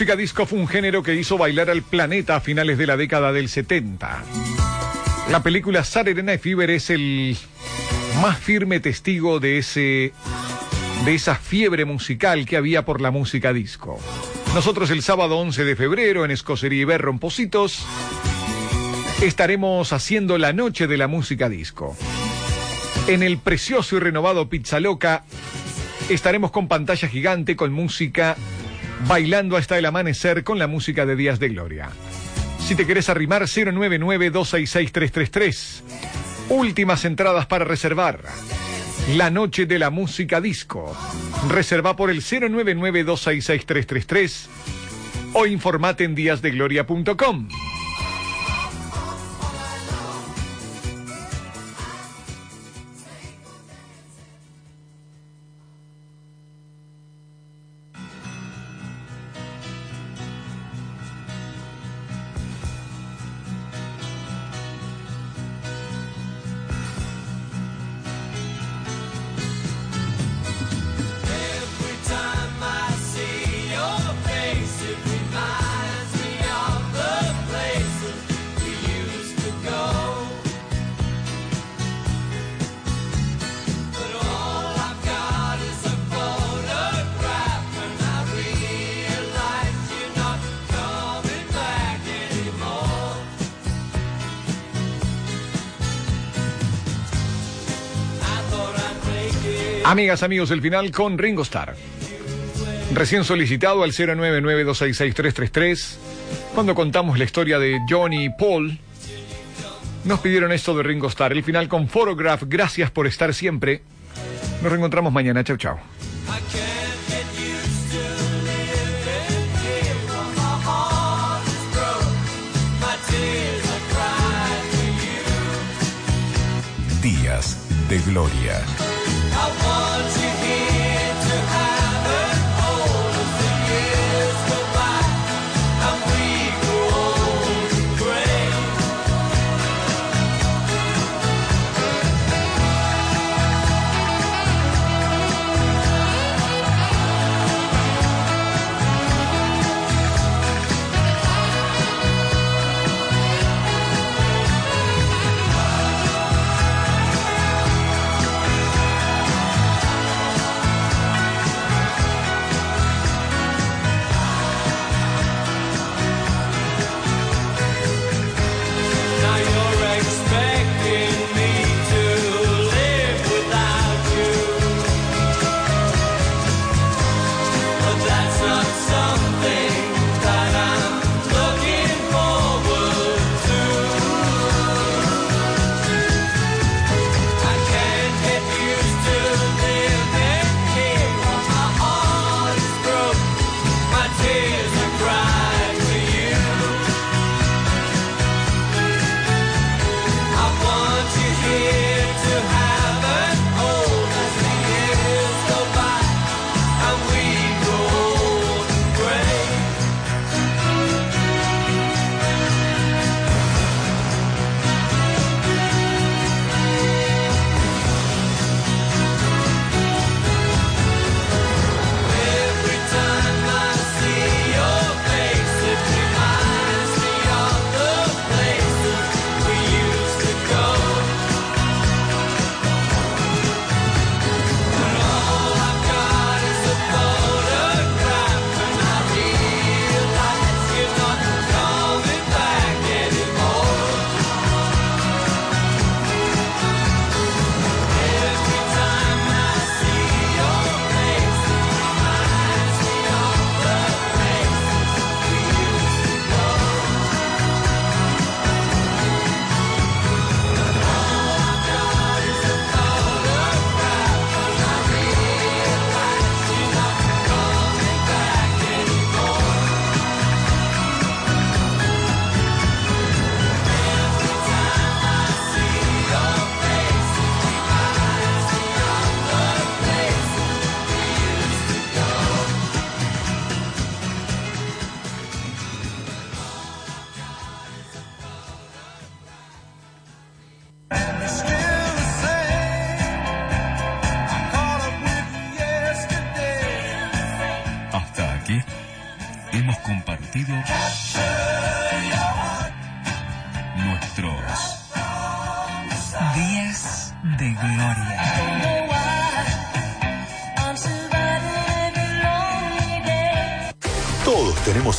Música disco fue un género que hizo bailar al planeta a finales de la década del 70. La película Saturday Night Fever es el más firme testigo de ese de esa fiebre musical que había por la música disco. Nosotros el sábado 11 de febrero en Escocería y Berro en Positos estaremos haciendo la noche de la música disco. En el precioso y renovado Pizza Loca estaremos con pantalla gigante con música bailando hasta el amanecer con la música de Días de Gloria. Si te querés arrimar, 099-266-333. Últimas entradas para reservar. La noche de la música disco. Reserva por el 099-266-333 o informate en díasdegloria.com. Amigas, amigos, el final con Ringo Starr. Recién solicitado al 099-266-333. Cuando contamos la historia de Johnny y Paul, nos pidieron esto de Ringo Starr. El final con Photograph. Gracias por estar siempre. Nos reencontramos mañana. Chau, chau. I can't get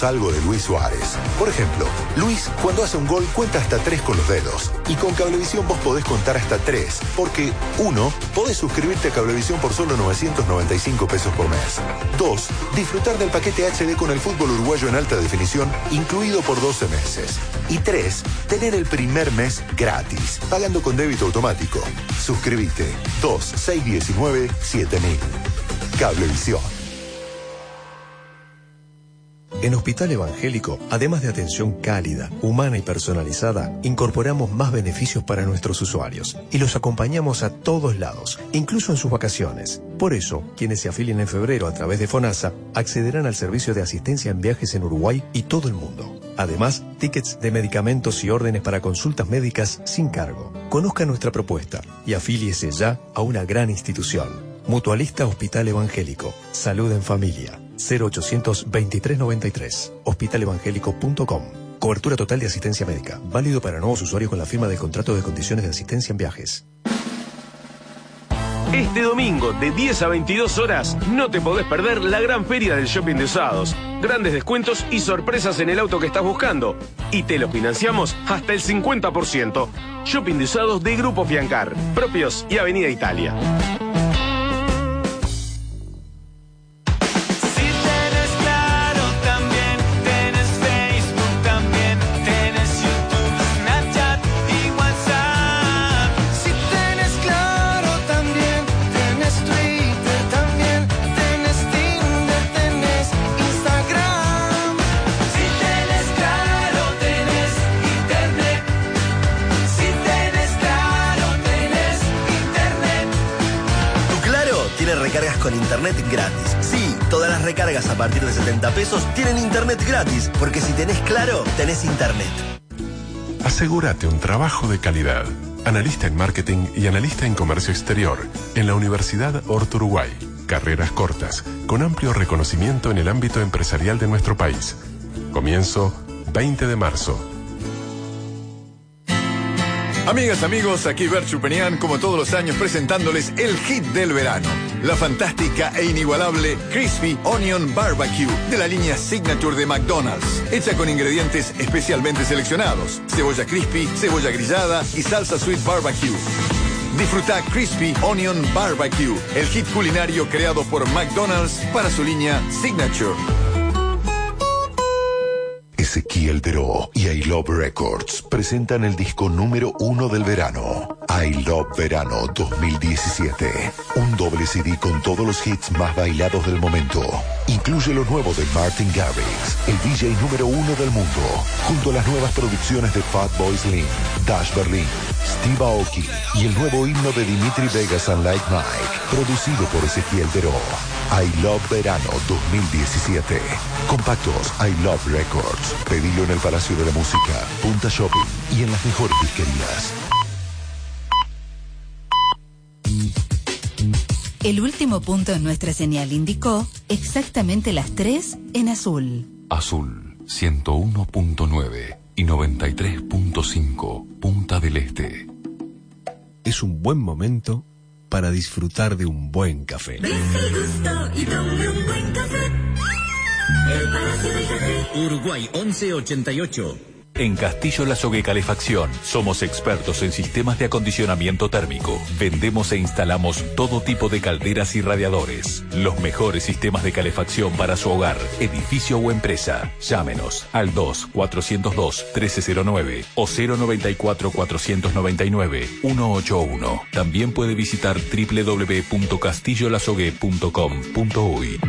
Algo de Luis Suárez. Por ejemplo, Luis cuando hace un gol cuenta hasta tres con los dedos. Y con Cablevisión vos podés contar hasta tres. Porque, uno, podés suscribirte a Cablevisión por solo 995 pesos por mes. Dos, disfrutar del paquete HD con el fútbol uruguayo en alta definición, incluido por 12 meses. Y tres, tener el primer mes gratis, pagando con débito automático. Suscríbete. 2 619 7000. Cablevisión. En Hospital Evangélico, además de atención cálida, humana y personalizada, incorporamos más beneficios para nuestros usuarios y los acompañamos a todos lados, incluso en sus vacaciones. Por eso, quienes se afilien en febrero a través de FONASA accederán al servicio de asistencia en viajes en Uruguay y todo el mundo. Además, tickets de medicamentos y órdenes para consultas médicas sin cargo. Conozca nuestra propuesta y afíliese ya a una gran institución. Mutualista Hospital Evangélico. Salud en familia. 0800 2393. Hospitalevangélico.com. Cobertura total de asistencia médica. Válido para nuevos usuarios con la firma del contrato de condiciones de asistencia en viajes. Este domingo, de 10 a 22 horas, no te podés perder la gran feria del shopping de usados. Grandes descuentos y sorpresas en el auto que estás buscando. Y te lo financiamos hasta el 50%. Shopping de usados de Grupo Fiancar, propios y Avenida Italia. Con internet gratis. Sí, todas las recargas a partir de 70 pesos tienen internet gratis, porque si tenés Claro, tenés internet. Asegúrate un trabajo de calidad. Analista en marketing y analista en comercio exterior en la Universidad Horto Uruguay. Carreras cortas, con amplio reconocimiento en el ámbito empresarial de nuestro país. Comienzo 20 de marzo. Amigas, amigos, aquí Bert Chupenian, como todos los años, presentándoles el hit del verano. La fantástica e inigualable Crispy Onion Barbecue de la línea Signature de McDonald's. Hecha con ingredientes especialmente seleccionados. Cebolla crispy, cebolla grillada y salsa sweet barbecue. Disfruta Crispy Onion Barbecue, el hit culinario creado por McDonald's para su línea Signature. Ezequiel Deró y I Love Records presentan el disco número uno del verano, I Love Verano 2017. Un doble CD con todos los hits más bailados del momento. Incluye lo nuevo de Martin Garrix, el DJ número uno del mundo, junto a las nuevas producciones de Fatboy Slim, Dash Berlin, Steve Aoki y el nuevo himno de Dimitri Vegas and Like Mike, producido por Ezequiel Deró. I Love Verano 2017. Compactos I Love Records. Pedilo en el Palacio de la Música, Punta Shopping y en las mejores disquerías. El último punto en nuestra señal indicó exactamente las 3 en azul. Azul 101.9 y 93.5 Punta del Este. Es un buen momento para disfrutar de un buen café. Uruguay 1188. En Castillo Lazogue Calefacción somos expertos en sistemas de acondicionamiento térmico. Vendemos e instalamos todo tipo de calderas y radiadores. Los mejores sistemas de calefacción para su hogar, edificio o empresa. Llámenos al 2-402-1309 o 094-499-181. También puede visitar www.castillolazogue.com.uy.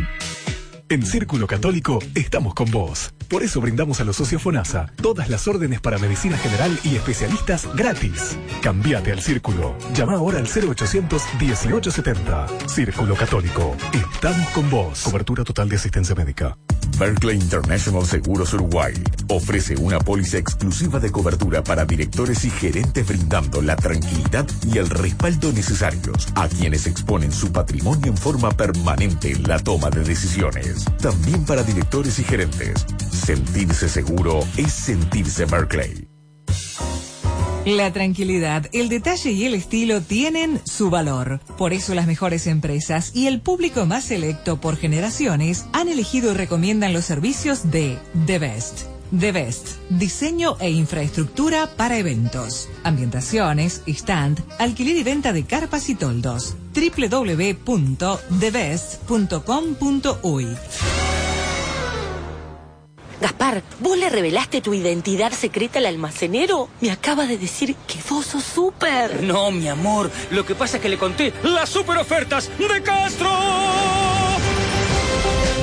En Círculo Católico estamos con vos. Por eso brindamos a los socios FONASA todas las órdenes para medicina general y especialistas gratis. Cambiate al Círculo. Llama ahora al 0800 1870. Círculo Católico. Estamos con vos. Cobertura total de asistencia médica. Berkeley International Seguros Uruguay ofrece una póliza exclusiva de cobertura para directores y gerentes brindando la tranquilidad y el respaldo necesarios a quienes exponen su patrimonio en forma permanente en la toma de decisiones. También para directores y gerentes. Sentirse seguro es sentirse Berkeley. La tranquilidad, el detalle y el estilo tienen su valor. Por eso las mejores empresas y el público más selecto por generaciones han elegido y recomiendan los servicios de The Best. The Best, diseño e infraestructura para eventos, ambientaciones, stand, alquiler y venta de carpas y toldos. www.thebest.com.uy Gaspar, ¿vos le revelaste tu identidad secreta al almacenero? Me acaba de decir que vos sos súper. No, mi amor, lo que pasa es que le conté las super ofertas de Castro.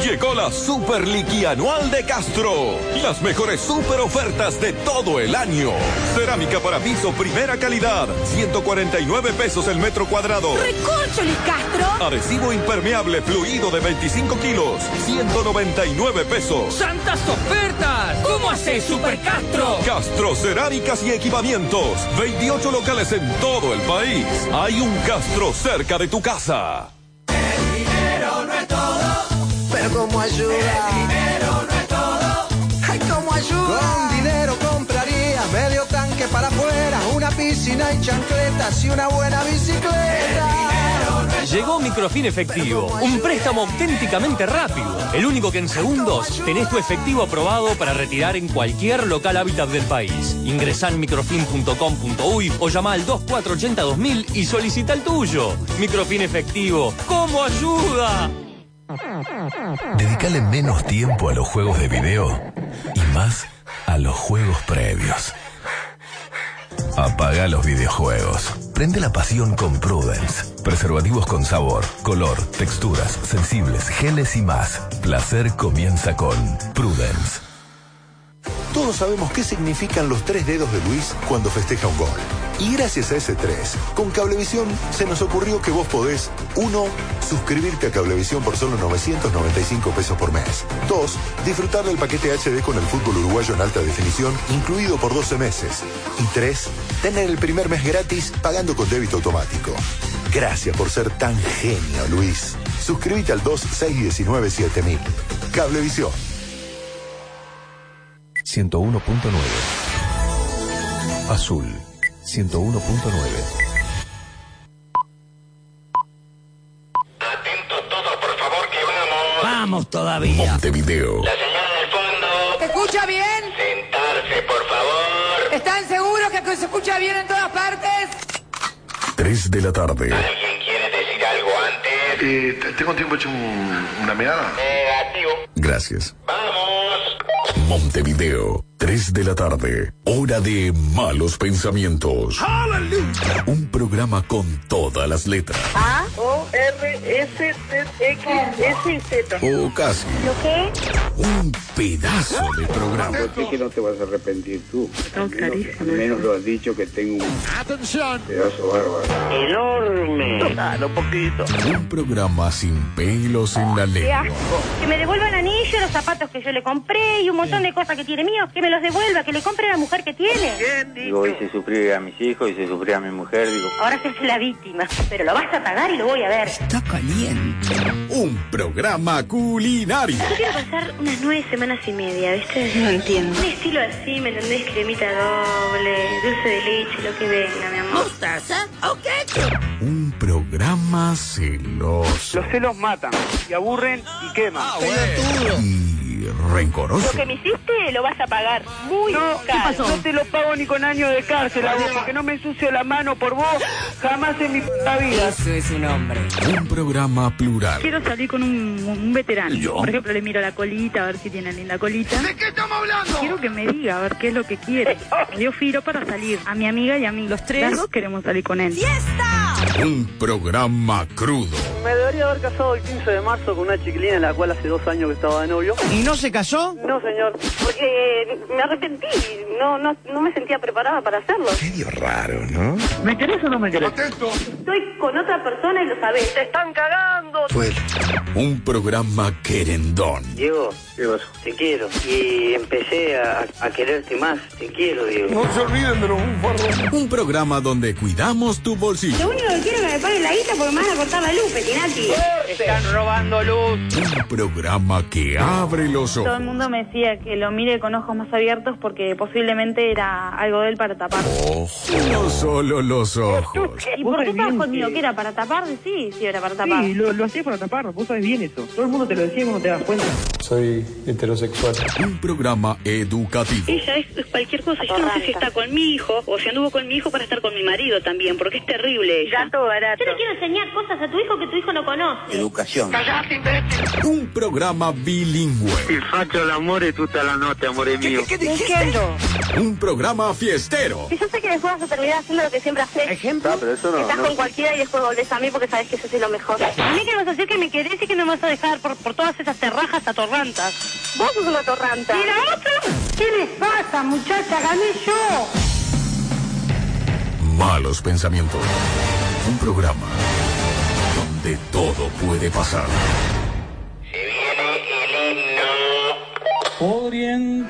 Llegó la Super Liqui Anual de Castro. Las mejores super ofertas de todo el año. Cerámica para piso primera calidad. 149 pesos el metro cuadrado. ¡Recorcholis, Castro! Adhesivo impermeable fluido de 25 kilos. 199 pesos. ¡Santas ofertas! ¿Cómo haces, Super Castro? Castro Cerámicas y Equipamientos. 28 locales en todo el país. Hay un Castro cerca de tu casa. dinero no es todo, Como ayuda. el dinero no es todo. Ay, como ayuda. Con dinero compraría medio tanque para afuera, una piscina y chancletas y una buena bicicleta. Llegó Microfin Efectivo, un préstamo auténticamente rápido. El único que en segundos tenés tu efectivo aprobado para retirar en cualquier local hábitat del país. Ingresá en microfin.com.uy o llama al 2480 2000 y solicita el tuyo. Microfin Efectivo, ¿cómo ayuda? Dedicale menos tiempo a los juegos de video y más a los juegos previos. Apaga los videojuegos. Prende la pasión con Prudence. Preservativos con sabor, color, texturas, sensibles, geles y más. Placer comienza con Prudence. Todos sabemos qué significan los tres dedos de Luis cuando festeja un gol. Y gracias a ese tres, con Cablevisión se nos ocurrió que vos podés, uno, suscribirte a Cablevisión por solo 995 pesos por mes. Dos, disfrutar del paquete HD con el fútbol uruguayo en alta definición, incluido por 12 meses. Y tres, tener el primer mes gratis pagando con débito automático. Gracias por ser tan genio, Luis. Suscríbete al 2619-7000. Cablevisión. 101.9. Azul 101.9. Vamos todavía. Montevideo. ¿Se escucha bien? Sentarse, por favor. ¿Están seguros que se escucha bien en todas partes? 3 de la tarde. ¿Quiere decir algo antes? Eh, ¿Tengo tiempo hecho un- una meada? Negativo. Gracias. Montevideo, 3 de la tarde. Hora de malos pensamientos. Un programa con todas las letras. A O R S T X S Z. O casi. ¿Lo qué? Un pedazo de programa. Sé que no te vas a arrepentir tú. Al menos, al menos lo has dicho que tengo un Atención. pedazo bárbaro. Enorme. Claro, poquito. Un programa sin pelos en la Qué lengua. asco. Que me devuelva el anillo, los zapatos que yo le compré y un montón de cosas que tiene míos. Que me los devuelva, que le compre a la mujer que tiene. Digo, hice sufrir a mis hijos, hice sufrir a mi mujer, digo. Ahora se hace la víctima. Pero lo vas a pagar y lo voy a ver. Está caliente. Un programa culinario. Yo quiero pasar unas nueve semanas y media, ¿viste? No entiendo. Un estilo así, ¿me entendés? Cremita doble, dulce de leche, lo que venga, mi amor. ¿Mostaza? ¿Ok? Un programa celoso. Los celos matan, y aburren y queman. Y rencoroso. Lo que me hiciste lo vas a pagar muy caro. No te lo pago ni con años de cárcel a vos, porque no me ensucio la mano por vos jamás en mi puta vida. Eso es un hombre. Un programa plural. Quiero salir con un, un veterano. ¿Yo? Por ejemplo, le miro la colita, a ver si tiene linda colita. ¿De qué estamos hablando? Quiero que me diga, a ver qué es lo que quiere. Yo firo para salir. A mi amiga y a mí. Los tres. Las dos queremos salir con él. Un programa crudo. Me debería haber casado el 15 de marzo con una chiquilina en la cual hace dos años que estaba de novio. ¿Y no se casó? No, señor. Porque me arrepentí, no, no, no me sentía preparada para hacerlo. Medio raro, ¿no? ¿Me querés o no me querés? Estoy con otra persona y lo sabés. ¡Te están cagando! Un programa querendón. Diego, te quiero. Y empecé a, a quererte más. Te quiero, Diego. se olviden de los bufarros. Un programa donde cuidamos tu bolsillo. Lo único que quiero es que me paguen la guita porque me van a cortar la luz, Petinati. Están robando luz. Un programa que abre los Todo ojos. el mundo me decía que lo mire con ojos más abiertos porque posiblemente era algo de él para tapar. No solo los ojos. ¿Y por qué estabas conmigo? ¿Que era para tapar? Sí, sí, era para tapar. Sí, lo, lo hacía para tapar, vos sabés bien eso. Todo el mundo te lo decía cuando te das cuenta. Soy heterosexual. Un programa educativo. Ella es es cualquier cosa. Yo no sé si está con mi hijo o si anduvo con mi hijo para estar con mi marido también, porque es terrible ella. Gato barato. Yo le quiero enseñar cosas a tu hijo que tu hijo no conoce. Educación. Un programa bilingüe. Il faccio l'amore tutta la notte, amore mio. Entiendo. Un programa fiestero. Y yo sé que después vas a terminar haciendo lo que siempre haces. ¿Ejemplo? pero eso no- Estás no- con cualquiera y después volvés a mí porque sabes que yo soy lo mejor. A mí que vas a decir que me querés y que no me vas a dejar por, por todas esas terrajas atorrantas. Vos sos una torranta. ¿Y la otra? ¿Qué les pasa, muchacha? Gané yo. Malos pensamientos. Un programa donde todo puede pasar. Orientales.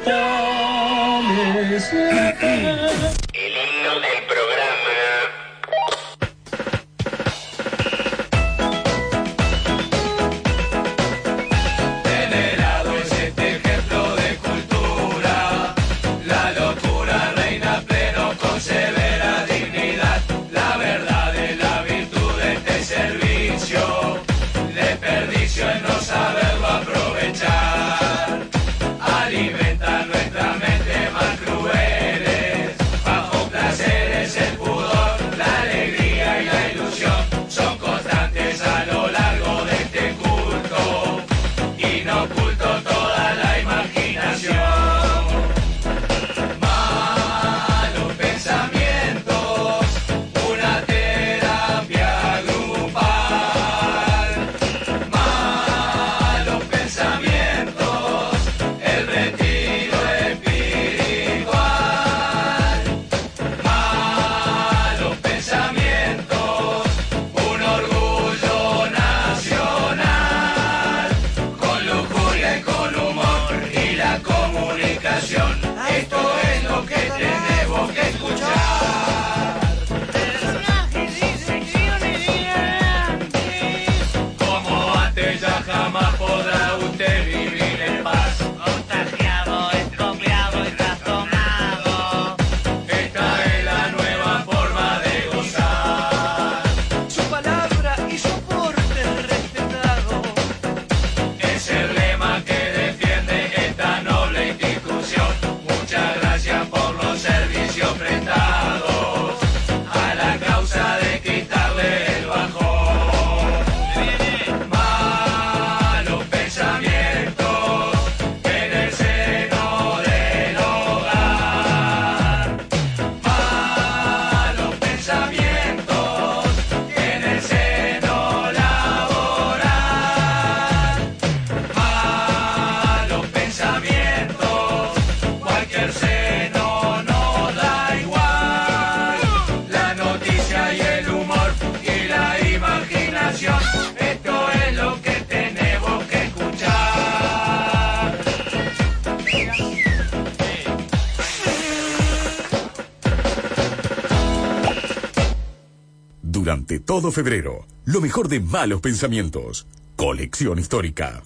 Todo febrero, lo mejor de malos pensamientos. Colección histórica.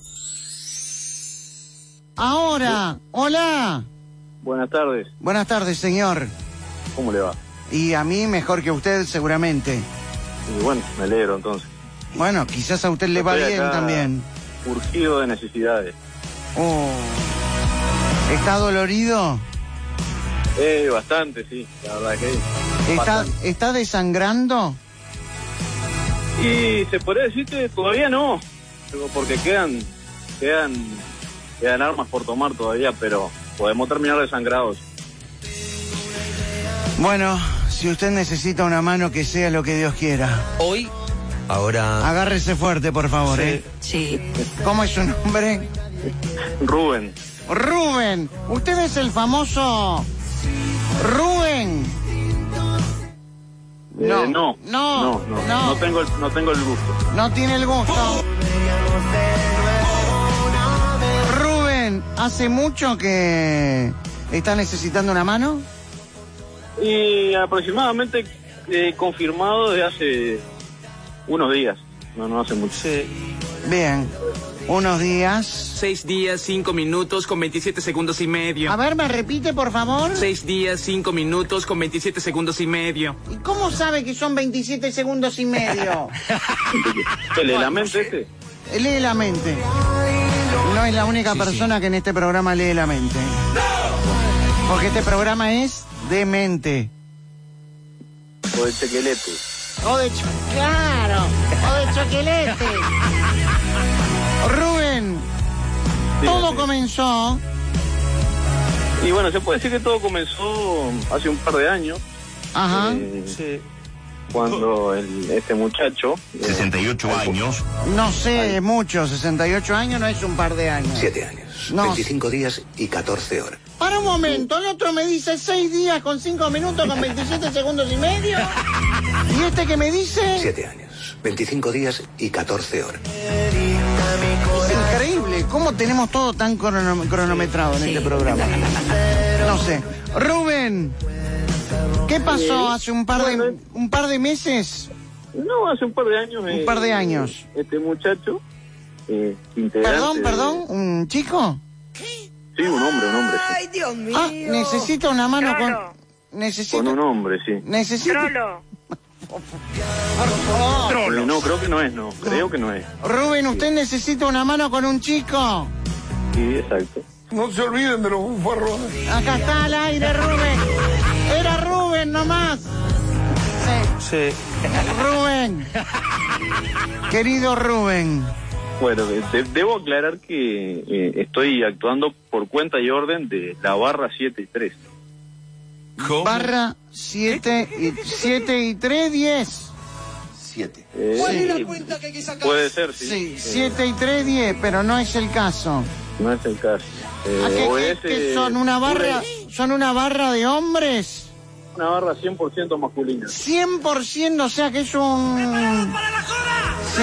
Ahora, hola. Buenas tardes. Buenas tardes, señor. ¿Cómo le va? Y a mí mejor que a usted, seguramente. Y bueno, me alegro entonces. Bueno, quizás a usted le va bien también. Urgido de necesidades. Oh. ¿Está dolorido? Eh, bastante, sí. La verdad que ¿Está, bastante. ¿Está desangrando? Y se podría decir que todavía no. Porque quedan, quedan, quedan armas por tomar todavía, pero podemos terminar desangrados. Bueno, si usted necesita una mano, que sea lo que Dios quiera. Hoy, ahora. Agárrese fuerte, por favor, ¿eh? Sí. ¿Cómo es su nombre? Rubén. Rubén, usted es el famoso Rubén. Eh, No, no, no, no, no, tengo, el- no tengo el gusto. No tiene el gusto. Rubén, ¿hace mucho que está necesitando una mano? Y aproximadamente eh, confirmado de hace unos días, no, no hace mucho. Bien, unos días. Seis días, cinco minutos con 27 segundos y medio. A ver, ¿me repite, por favor? Seis días, cinco minutos con 27 segundos y medio. ¿Y cómo sabe que son 27 segundos y medio? ¿Te lee la mente este? Lee la mente. No es la única persona que en este programa lee la mente. Porque este programa es de mente. O el chequelete. O de claro, o de choquelete. Rubén, todo comenzó. Y bueno, se puede decir que todo comenzó hace un par de años. Ajá. eh, Cuando el- este muchacho... 68 años. No sé, mucho, 68 años no es un par de años. 7 años. No. 25 días y 14 horas. Para un momento, el otro me dice 6 días con 5 minutos con 27 segundos y medio. ¿Y este que me dice? 7 años. 25 días y 14 horas. Es increíble, ¿cómo tenemos todo tan crono- cronometrado en este programa? No sé. Rubén, ¿qué pasó hace un par de, un par de meses? No, hace un par de años... Un par de años. Este muchacho... Eh, Perdón, perdón, ¿un chico? Sí, un hombre, un hombre, sí. Dios mío. Ah, necesita una mano con... Con Necesito... un hombre, sí. Necesito... No, creo que no es, no. Creo que no es. Rubén, usted necesita una mano con un chico. Sí, exacto. No se olviden de los bufarrones. Acá está al aire, Rubén. Era Rubén nomás. Sí. Rubén. Querido Rubén. Bueno, de- de- debo aclarar que eh, estoy actuando por cuenta y orden de la barra 7 y 3. Barra 7 y, 7 y 3, 10. 7. Eh, ¿Cuál es la cuenta que hay que sacar? Puede ser, sí. Sí, Eh, 7 y 3, 10, pero no es el caso. no es el caso. Eh, ¿A qué, o qué- es, qué eh, son una barra? ¿Son una barra de hombres? Una barra 100% masculina. 100%, o sea que es un... Sí,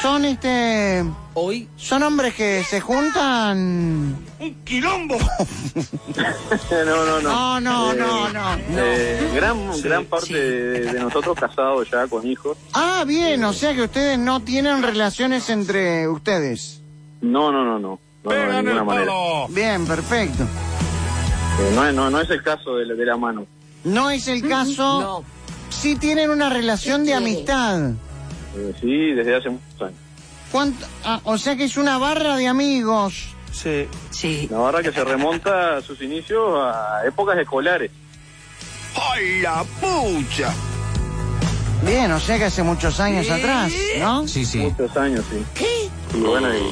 son este... Hoy Son hombres que se juntan... ¡Un quilombo! no, no, no. No, no, Eh, no, no. eh, gran gran parte de, de nosotros casados ya con hijos. Ah, bien, o sea que ustedes no tienen relaciones entre ustedes. No, no, no, no. No, de ninguna manera. Bien, perfecto. Eh, no, es- no, no es el caso de la, de la mano. No es el caso. No. Sí tienen una relación de amistad. Eh, sí, desde hace muchos años. ¿Cuánto? Ah, o sea que es una barra de amigos. Sí. Sí. La barra que se remonta a sus inicios a épocas escolares. ¡Ay, la pucha! Bien, o sea que hace muchos años atrás, ¿no? Sí, sí. Muchos años, sí. Y bueno, y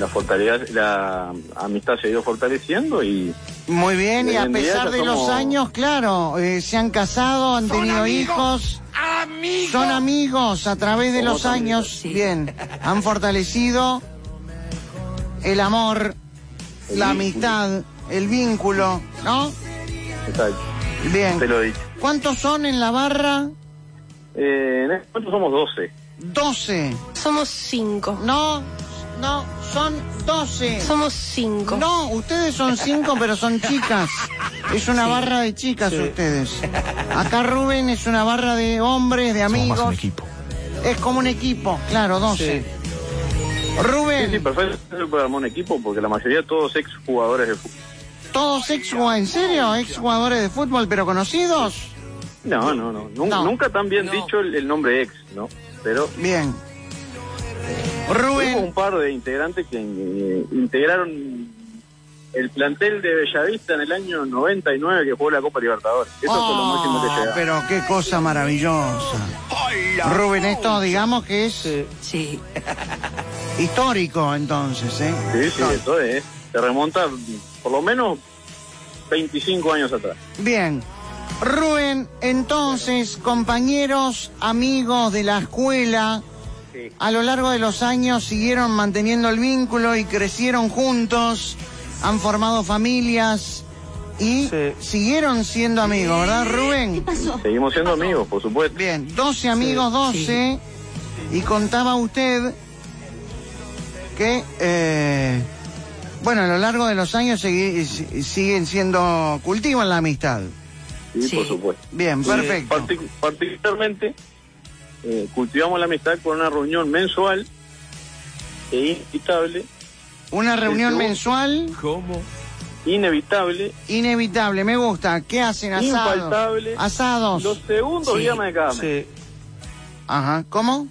la, fortaleza, la amistad se ha ido fortaleciendo y Muy bien, y a pesar de los años, claro, eh, se han casado, han tenido hijos. ¡Amigos! Son amigos a través de los años. Bien, han fortalecido el amor, la amistad, el vínculo, ¿no? exacto, Bien. te lo he dicho. ¿Cuántos son en la barra? Eh, en este momento somos 12. 12. Somos cinco. No, no, son 12. Somos cinco. No, ustedes son cinco, pero son chicas. Es una barra de chicas ustedes. Acá Rubén es una barra de hombres, de amigos. Somos más un equipo. Es como un equipo, claro, 12. Rubén, Sí, sí, perfecto. Armar un equipo porque la mayoría todos ex jugadores de fútbol. todos ex ¿en serio? Ex jugadores de fútbol, pero conocidos. No, no, no. Nun- No. Nunca tan bien dicho el, el nombre ex, ¿no? Pero Bien. Hubo Rubén, un par de integrantes que eh, integraron el plantel de Bellavista en el año 99 que jugó la Copa Libertadores. Eso fue lo máximo que Oh, llegaba. pero qué cosa maravillosa. ¡Ay, la Rubén, esto digamos que es Sí. histórico entonces, ¿eh? Sí, sí, eso es. Se remonta por lo menos 25 años atrás. Bien. Rubén, entonces, compañeros, amigos de la escuela, Sí. a lo largo de los años siguieron manteniendo el vínculo y crecieron juntos, han formado familias, Y siguieron siendo amigos, ¿verdad, Rubén? Seguimos siendo amigos, por supuesto. Bien, 12 amigos, 12. Y contaba usted que, eh, bueno, a lo largo de los años siguen siendo, cultivan la amistad. Sí, por supuesto. Bien, Eh, perfecto. partic- particularmente, eh, cultivamos la amistad con una reunión mensual e inevitable. Una reunión mensual. ¿Cómo? Inevitable. Inevitable, me gusta. ¿Qué hacen? Asados. Infaltable. Asados. Los segundos Sí, viernes de cada mes. Ajá, ¿cómo?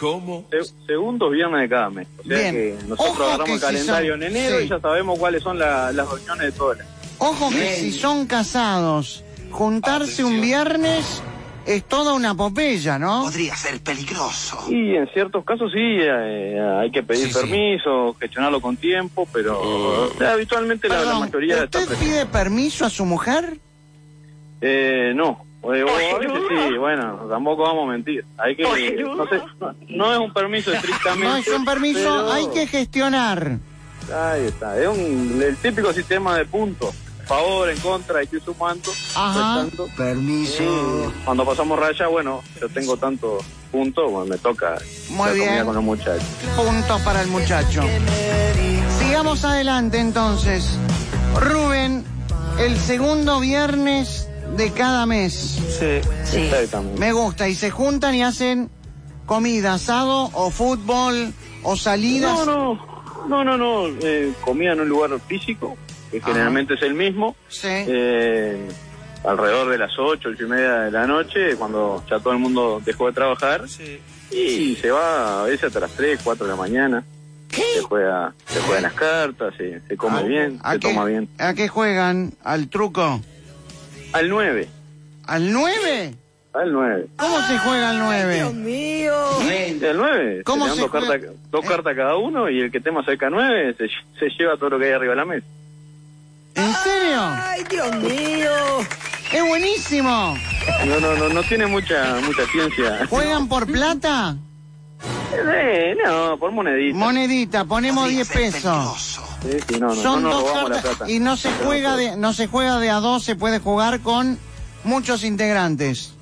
¿Cómo? segundos viernes de cada mes. O sea Bien. que nosotros Ojo agarramos que el si calendario son- en enero sí. y ya sabemos cuáles son la- las reuniones de todas. Ojo que Bien. si son casados, juntarse un viernes es toda una popeya, ¿no? Podría ser peligroso. Y en ciertos casos sí, eh, hay que pedir permiso, gestionarlo con tiempo, pero eh, habitualmente la, la Perdón, mayoría está ¿Usted pide permiso a su mujer? Eh, no. Eh, o a veces sí, bueno, tampoco vamos a mentir. Hay que, no, sé, no, no es un permiso estrictamente. No es un permiso, pero- hay que gestionar. Ahí está, es un, el típico sistema de puntos. Favor, en contra, ir sumando. Ajá. restando. Permiso. Cuando pasamos raya, bueno, yo tengo tantos puntos, bueno, me toca Muy bien. con los muchachos. Puntos para el muchacho. Sigamos adelante entonces. Rubén, el segundo viernes de cada mes. Sí, exactamente. Me gusta. Y se juntan y hacen comida, asado o fútbol o salidas. No, no, no, no, no. eh, comida en un lugar físico, que generalmente es el mismo. Sí. Eh, alrededor de las 8, 8 y media de la noche, cuando ya todo el mundo dejó de trabajar. Y se va a veces hasta las 3, 4 de la mañana. Se juega, se juegan las cartas, se, se come bien, ¿A se qué, toma bien. ¿A qué juegan? ¿Al truco? Al 9. ¿Al 9? Al 9. ¿Cómo se juega al 9? mío. El 9. ¿Cómo se dos, juega? cartas, dos cartas cada uno y el que tema cerca 9 se, se lleva todo lo que hay arriba de la mesa. ¿En serio? Ay, Dios mío. ¡Es buenísimo! No, no, no, no tiene mucha, mucha ciencia. ¿Juegan por plata? Eh, no, por monedita. Monedita, ponemos 10 pesos. Sí, sí, no, no, Son no dos cartas y no se Pero juega de no se juega de a dos, se puede jugar con muchos integrantes.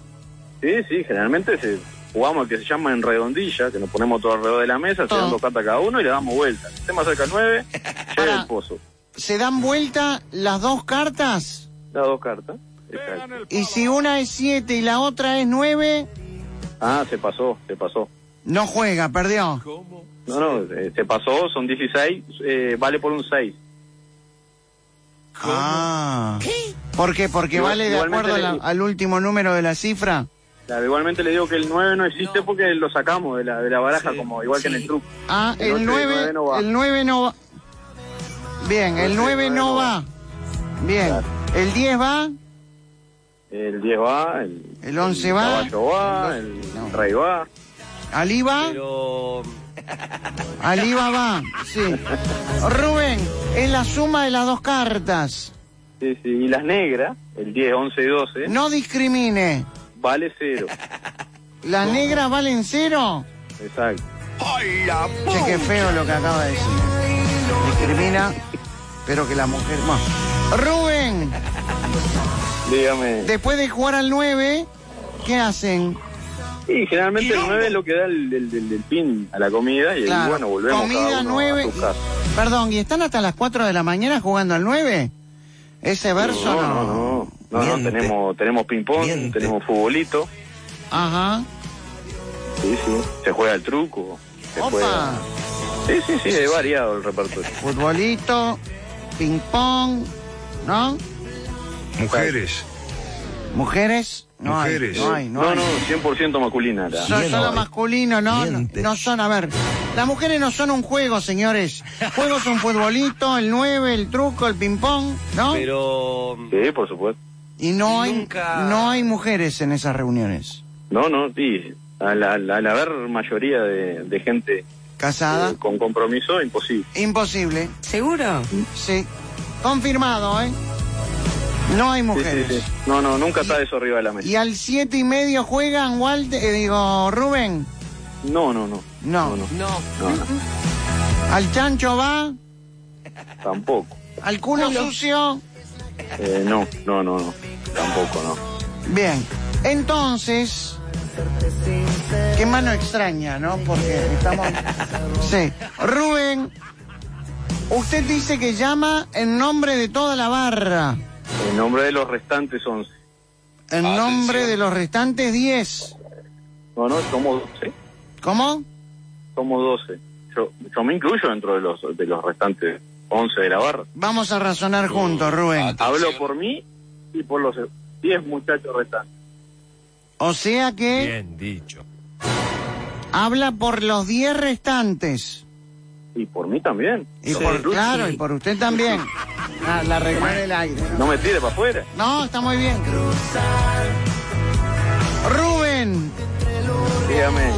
Sí, sí, generalmente se, jugamos el que se llama en redondilla, que nos ponemos todo alrededor de la mesa, se dan dos cartas cada uno y le damos vuelta. El tema cerca 9, llega el pozo. Se dan vuelta las dos cartas Da dos cartas. Exacto. y si una es 7 y la otra es 9, Ah, se pasó, se pasó. no juega, perdió. No, no, eh, se pasó, son 16, eh, vale por un 6. Ah. ¿Por qué? Porque Igual- vale de acuerdo a la- le- al último número de la cifra. Claro, igualmente le digo que el 9 no existe porque lo sacamos de la, de la baraja, como igual que en el truco. Ah, El el ocho y el 9, nueve no va. el 9 no va. Bien, el 9 no va. Bien. El 10 va, El 10 va, el, el 11 el va, caballo va, el rey va. Ali va, Pero. Ali va, va. Sí. Rubén, es la suma de las dos cartas. Sí, sí, y las negras, el 10, 11 y 12, No discrimine. vale cero. ¿Las negras valen cero? Exacto. Che, qué feo lo que acaba de decir. Discrimina, pero que la mujer... Bueno. Rubén, Dígame. después de jugar al 9, ¿qué hacen? Y generalmente el 9 es lo que da el, el, el- el fin a la comida y ahí, Claro. bueno, volvemos Comida cada uno 9. a su casa. Perdón, ¿y están hasta las 4 de la mañana jugando al 9? Ese verso No, no. no, no. No, no, tenemos, tenemos ping-pong, tenemos futbolito. Ajá. Sí, sí. Se juega el truco. Se Opa. juega. Sí, sí, sí, es variado el repertorio. Futbolito, ping pong, ¿no? Mujeres. Mujeres, no Mujeres. hay, no hay, no, No, hay. no, 100% masculina. la- Son solo masculinos, no, no, son, a ver, las mujeres no son un juego, señores. Juegos son futbolito, el 9, el truco, el ping pong, ¿no? Pero. Sí, por supuesto. Y no hay, Nunca- no hay mujeres en esas reuniones. No, no, sí. Al, al- al haber mayoría de, de gente ¿Casada? eh, con compromiso, imposible. Imposible. ¿Seguro? Sí. Confirmado, ¿eh? No hay Sí, sí, mujeres. sí. No, no, nunca está eso arriba de la mesa. Y al siete y medio juegan Walter, eh, digo, Rubén. No, no, no. No. No, no. No. no, no. Al chancho va, Tampoco. al culo sucio. Eh, no, no, no, no. Tampoco, no. Bien. Entonces, qué mano extraña, ¿no? Porque estamos... Sí. Rubén, usted dice que llama en nombre de toda la barra. En nombre de los restantes 11. En nombre de los restantes 10. No, no, somos 12. ¿Cómo? Somos 12. Yo, yo me incluyo dentro de los, de los restantes 11 de la barra. Vamos a razonar juntos, Rubén. Hablo por mí y por los 10 muchachos restantes. O sea que Bien dicho. habla por los 10 restantes. Y por mí también. Y por, claro, y por usted también. Ah, la regla del aire. No me tire para afuera. No, está muy bien. Rubén, Dígame.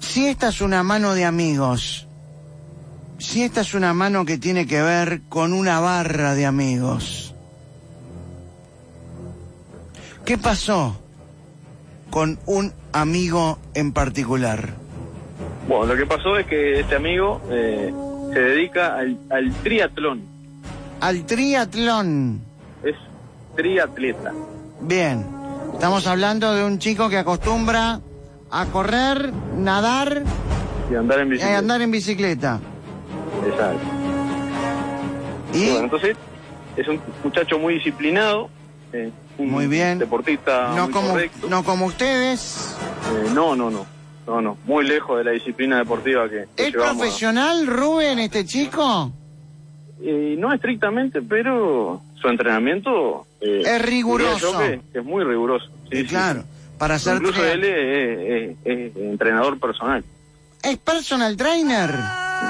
si esta es una mano de amigos, si esta es una mano que tiene que ver con una barra de amigos, ¿qué pasó con un amigo en particular? Bueno, lo que pasó es que este amigo eh, se dedica al, al triatlón. Al triatlón. Es triatleta. Bien, estamos hablando de un chico que acostumbra a correr, nadar Y andar en y bicicleta. andar en bicicleta. Exacto. ¿Y? Bueno, entonces es un muchacho muy disciplinado. Eh, un Muy bien. Deportista No muy como, correcto. no como ustedes. Eh, no, no, no. No, no. Muy lejos de la disciplina deportiva que, que ¿Es profesional, Rubén, este chico? Eh, no estrictamente, pero su entrenamiento eh, Es riguroso. que- que es muy riguroso. Sí, sí, claro, sí. para ser Incluso él es, es- es entrenador personal. ¿Es personal trainer?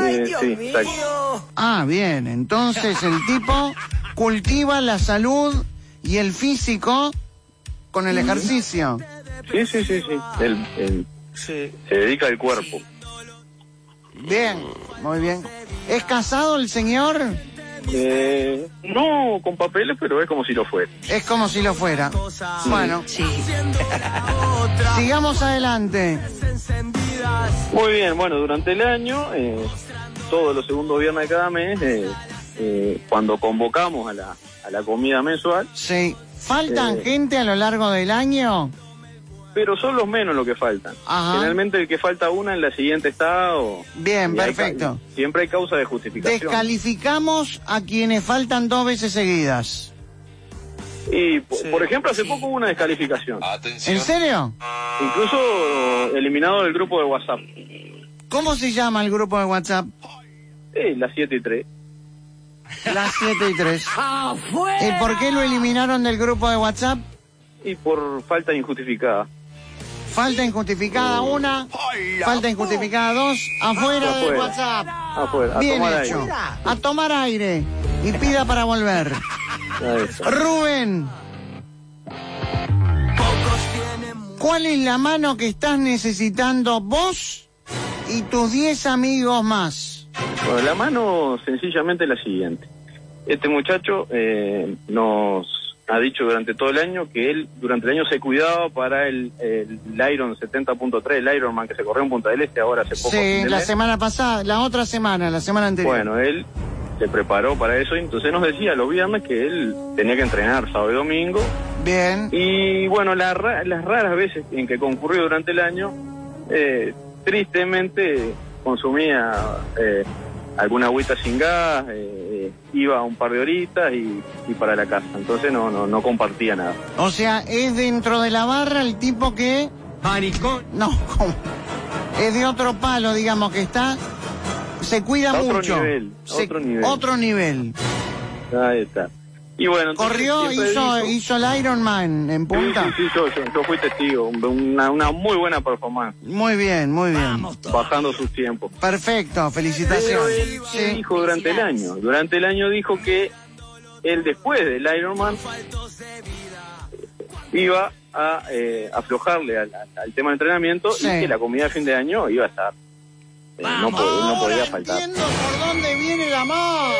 Eh, sí, exacto. Ah, bien. Entonces el tipo cultiva la salud y el físico con el ejercicio. Sí, sí, sí, sí. Él se dedica al cuerpo. Bien, muy bien. ¿Es casado el señor? Eh, no con papeles, pero es como si lo fuera. Es como si lo fuera. Bueno, sigamos adelante. Muy bien, bueno, durante el año, eh, todos los segundos viernes de cada mes, eh, eh, cuando convocamos a la, a la comida mensual, Sí. ¿Faltan Eh. gente a lo largo del año? pero son los menos los que faltan. Ajá. Generalmente el que falta una en la siguiente está o... Bien, hay perfecto. siempre hay causa de justificación. Descalificamos a quienes faltan dos veces seguidas. Y, po- por ejemplo, hace poco hubo una descalificación. ¿En serio? Incluso eliminado del grupo de WhatsApp. ¿Cómo se llama el grupo de WhatsApp? Eh, las 7 y 3. Las 7 y 3. ¿Y por qué lo eliminaron del grupo de WhatsApp? Y por falta injustificada. Falta injustificada una, falta injustificada dos, afuera del Afuera. WhatsApp. Afuera, a Bien tomar hecho. aire. A tomar aire y pida para volver. Rubén. ¿Cuál es la mano que estás necesitando vos y tus 10 amigos más? Bueno, la mano sencillamente es la siguiente. Este muchacho eh, nos ha dicho durante todo el año que él durante el año se cuidaba para el, el Iron 70.3, el Ironman que se corrió en Punta del Este ahora hace poco. Sí, la mes. semana pasada, la otra semana, la semana anterior. Bueno, él se preparó para eso y entonces nos decía los viernes que él tenía que entrenar sábado y domingo. Bien. Y bueno, la las raras veces en que concurrió durante el año, eh, tristemente consumía eh, alguna agüita sin gas, eh, iba un par de horitas y, y para la casa. Entonces no, no, no compartía nada. O sea, es dentro de la barra el tipo que... Maricón. No, ¿cómo? Es de otro palo, digamos, que está... Se cuida A otro mucho. nivel, Se- otro nivel. Otro nivel. Ahí está. Y bueno, entonces Corrió, hizo, dijo- hizo el Ironman en punta. Sí, sí, sí, yo, yo- yo fui testigo, una, una muy buena performance, Muy bien, muy bien. bajando sus tiempos. Perfecto, Pero felicitaciones. él, ¿qué dijo durante el año? Durante el año dijo que él después del Ironman iba a eh, aflojarle al, tema de entrenamiento Sí. y que la comida de fin de año iba a estar. eh, no, no podía faltar. Entiendo por dónde viene el amor.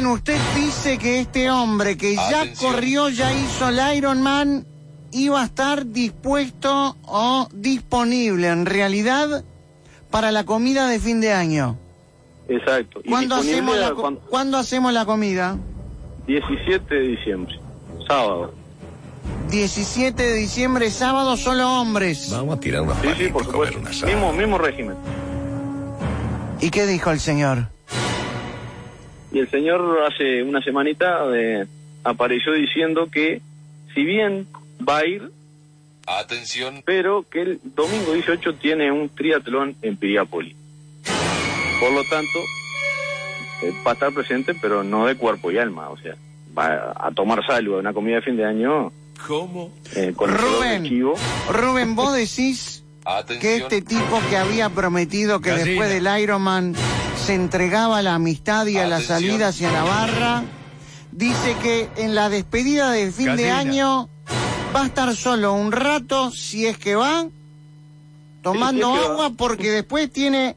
Rubén, usted dice que este hombre que ya corrió, ya hizo el Ironman, iba a estar dispuesto o disponible en realidad para la comida de fin de año. Exacto. Y ¿Cuándo hacemos, la, cuando- ¿Cuándo hacemos la comida? 17 de diciembre, sábado. 17 de diciembre, sábado, solo hombres. Vamos a tirar una Sí, sí, por supuesto. Mismo, mismo régimen. ¿Y qué dijo el señor? Y el señor hace una semanita eh, apareció diciendo que si bien va a ir, Atención. pero que el domingo 18 tiene un triatlón en Piriápolis. Por lo tanto, eh, va a estar presente, pero no de cuerpo y alma. O sea, va a tomar salvo de una comida de fin de año ¿Cómo? eh, con Rubén. Rubén, vos decís que este tipo que había prometido que Gallina. después del Ironman se entregaba a la amistad y a la salida hacia la barra, dice que en la despedida del fin de año va a estar solo un rato, si es que va, tomando Sí, sí va. agua porque después tiene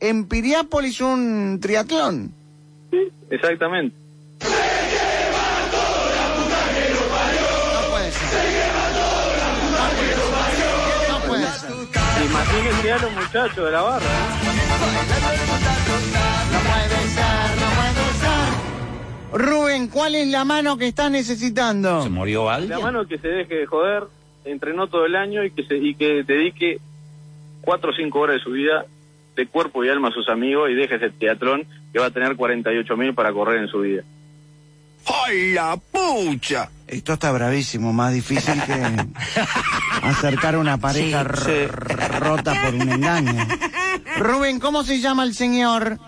en Piriápolis un triatlón. Exactamente. A los muchachos de la barra. No puede ser, no puede ser. Rubén, ¿cuál es la mano que estás necesitando? murió La mano que se deje de joder, entrenó todo el año y que, se, y que dedique cuatro o cinco horas de su vida de cuerpo y alma a sus amigos y deje ese teatrón que va a tener 48 mil para correr en su vida. ¡Ay, la pucha! Esto está bravísimo, más difícil que acercar a una pareja Sí, rota por un engaño. Rubén, ¿cómo se llama el señor?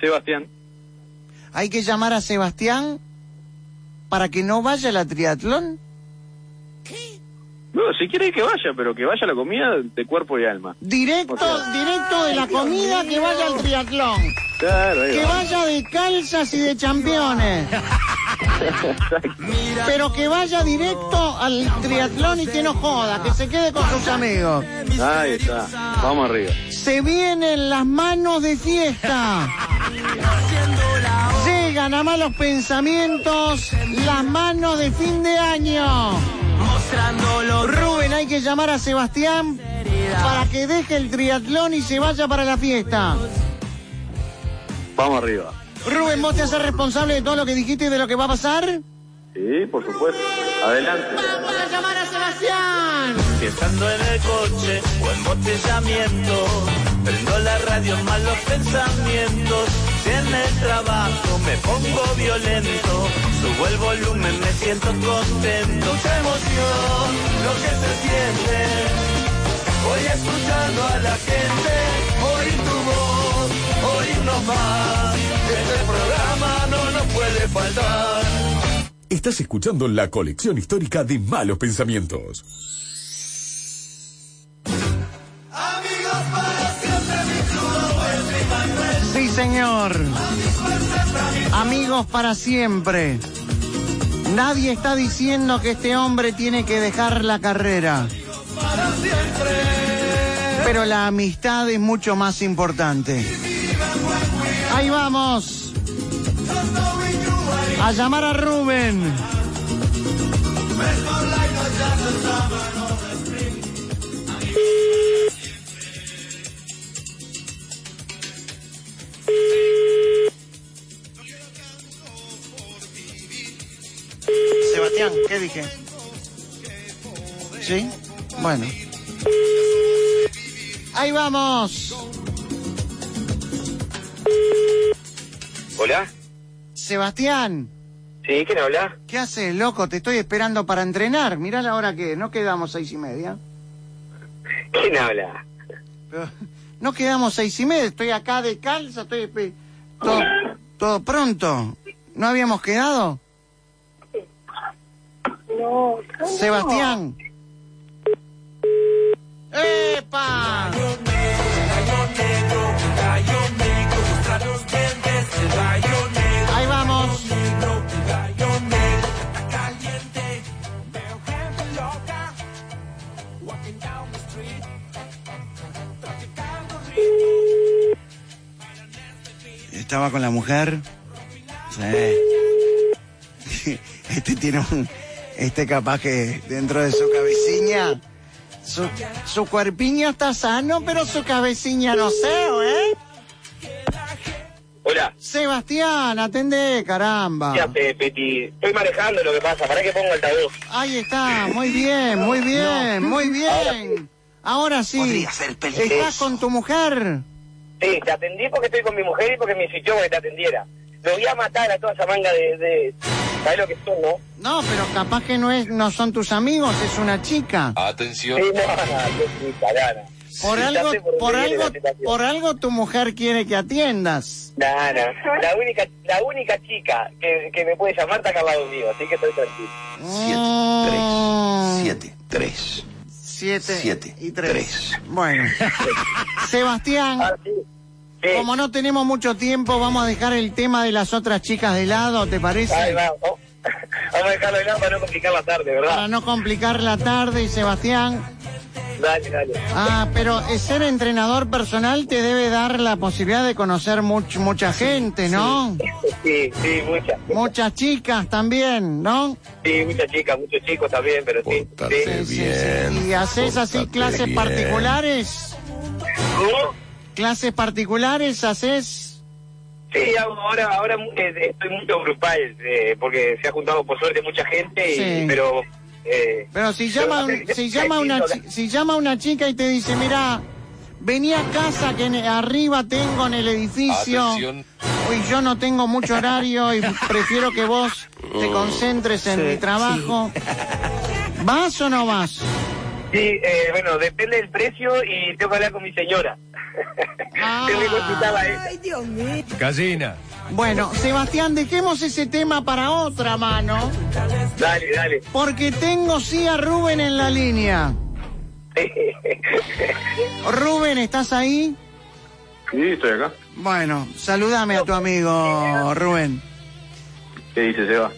Sebastián, Hay que llamar a Sebastián para que no vaya a la triatlón. No, si quiere que vaya, pero que vaya a la comida de cuerpo y alma. Directo, O sea- directo de la comida que vaya al triatlón. Claro, Que va. vaya de calzas y de championes. Pero que vaya directo al triatlón y que no joda, que se quede con sus amigos. Ahí está, vamos arriba. Se vienen las manos de fiesta. Llegan a malos pensamientos las manos de fin de año. Que llamar a Sebastián para que deje el triatlón y se vaya para la fiesta. Vamos arriba. Rubén, ¿vos te haces responsable de todo lo que dijiste y de lo que va a pasar? Sí, por supuesto. Adelante. ¡Vamos a llamar a Sebastián! Si estando en el coche o embotellamiento, prendo la radio en malos pensamientos. Si en el trabajo me pongo violento, subo el volumen, me siento contento. Mucha emoción, lo que se siente. Voy escuchando a la gente, oír tu voz, oírnos más. Este programa no nos puede faltar. Estás escuchando la colección histórica de malos pensamientos. Amigos para siempre. Nadie está diciendo que este hombre tiene que dejar la carrera. Pero la amistad es mucho más importante. Ahí vamos. A llamar a Rubén. Sebastián, ¿qué dije? ¿Sí? Bueno. Ahí vamos. ¿Hola? Sebastián, ¿Sí? ¿Quién habla? ¿qué haces, loco? Te estoy esperando para entrenar. Mirá la hora que es. No quedamos seis y media. ¿Quién habla? No quedamos seis y media. Estoy acá de calza. Estoy todo, todo pronto. ¿No habíamos quedado? No. Sebastián. ¡Epa! Estaba con la mujer. Sí. Este tiene un. Este capaz que dentro de su cabeciña. Su, su cuerpiño está sano, pero su cabeciña no sé, ¿eh? habla? Sebastián, atendé, caramba. Ya Peti. Estoy manejando lo que pasa. ¿Para qué pongo altavoz? Ahí está, muy bien, muy bien, muy bien. Ahora sí. Podría ser peligroso. ¿Estás con tu mujer? Sí, te atendí porque estoy con mi mujer y porque me insistió que te atendiera. Me voy a matar a toda esa manga de... de... ¿Sabes lo que son, no? No, pero capaz que no es, no son tus amigos, es una chica. Atención. Sí, no, no. Por Ya algo, por algo, por algo tu mujer quiere que atiendas. Nah, nah. La única, la única chica que, que me puede llamar está acá al lado mío, así que estoy tranquilo. Siete, tres. Siete, Siete, y tres. Bueno. Sebastián, Ah, como no tenemos mucho tiempo, vamos a dejar el tema de las otras chicas de lado, ¿te parece? Ahí va, oh. Vamos a dejarlo de lado para no complicar la tarde, ¿verdad? Para no complicar la tarde, Sebastián. Dale, dale. Ah, pero ser entrenador personal te debe dar la posibilidad de conocer much- mucha gente, ¿no? Sí, sí, muchas. Muchas chicas también, ¿no? Sí, muchas chicas, muchos chicos también, pero sí. sí. ¿Y haces así clases bien. particulares? ¿Cómo? ¿Clases particulares haces? Sí, hago- ahora, ahora eh, estoy mucho grupal, eh, porque se ha juntado por suerte mucha gente, y, Sí. pero... Eh, Pero si llama, un- si llama una chi- si llama una chica y te dice, mira, vení a casa que en- arriba tengo en el edificio Atención. y yo no tengo mucho horario y prefiero que vos te concentres en Sí, mi trabajo. ¿Vas o no vas? Sí, eh, bueno, depende del precio y tengo que hablar con mi señora. tengo que consultarla a ella. Ay, Dios mío. Gallina. Bueno, Sebastián, dejemos ese tema para otra mano, Dale, dale. porque tengo sí a Rubén en la línea. Rubén, ¿estás ahí? Sí, estoy acá. Bueno, salúdame a tu amigo Rubén. ¿Qué dice Seba?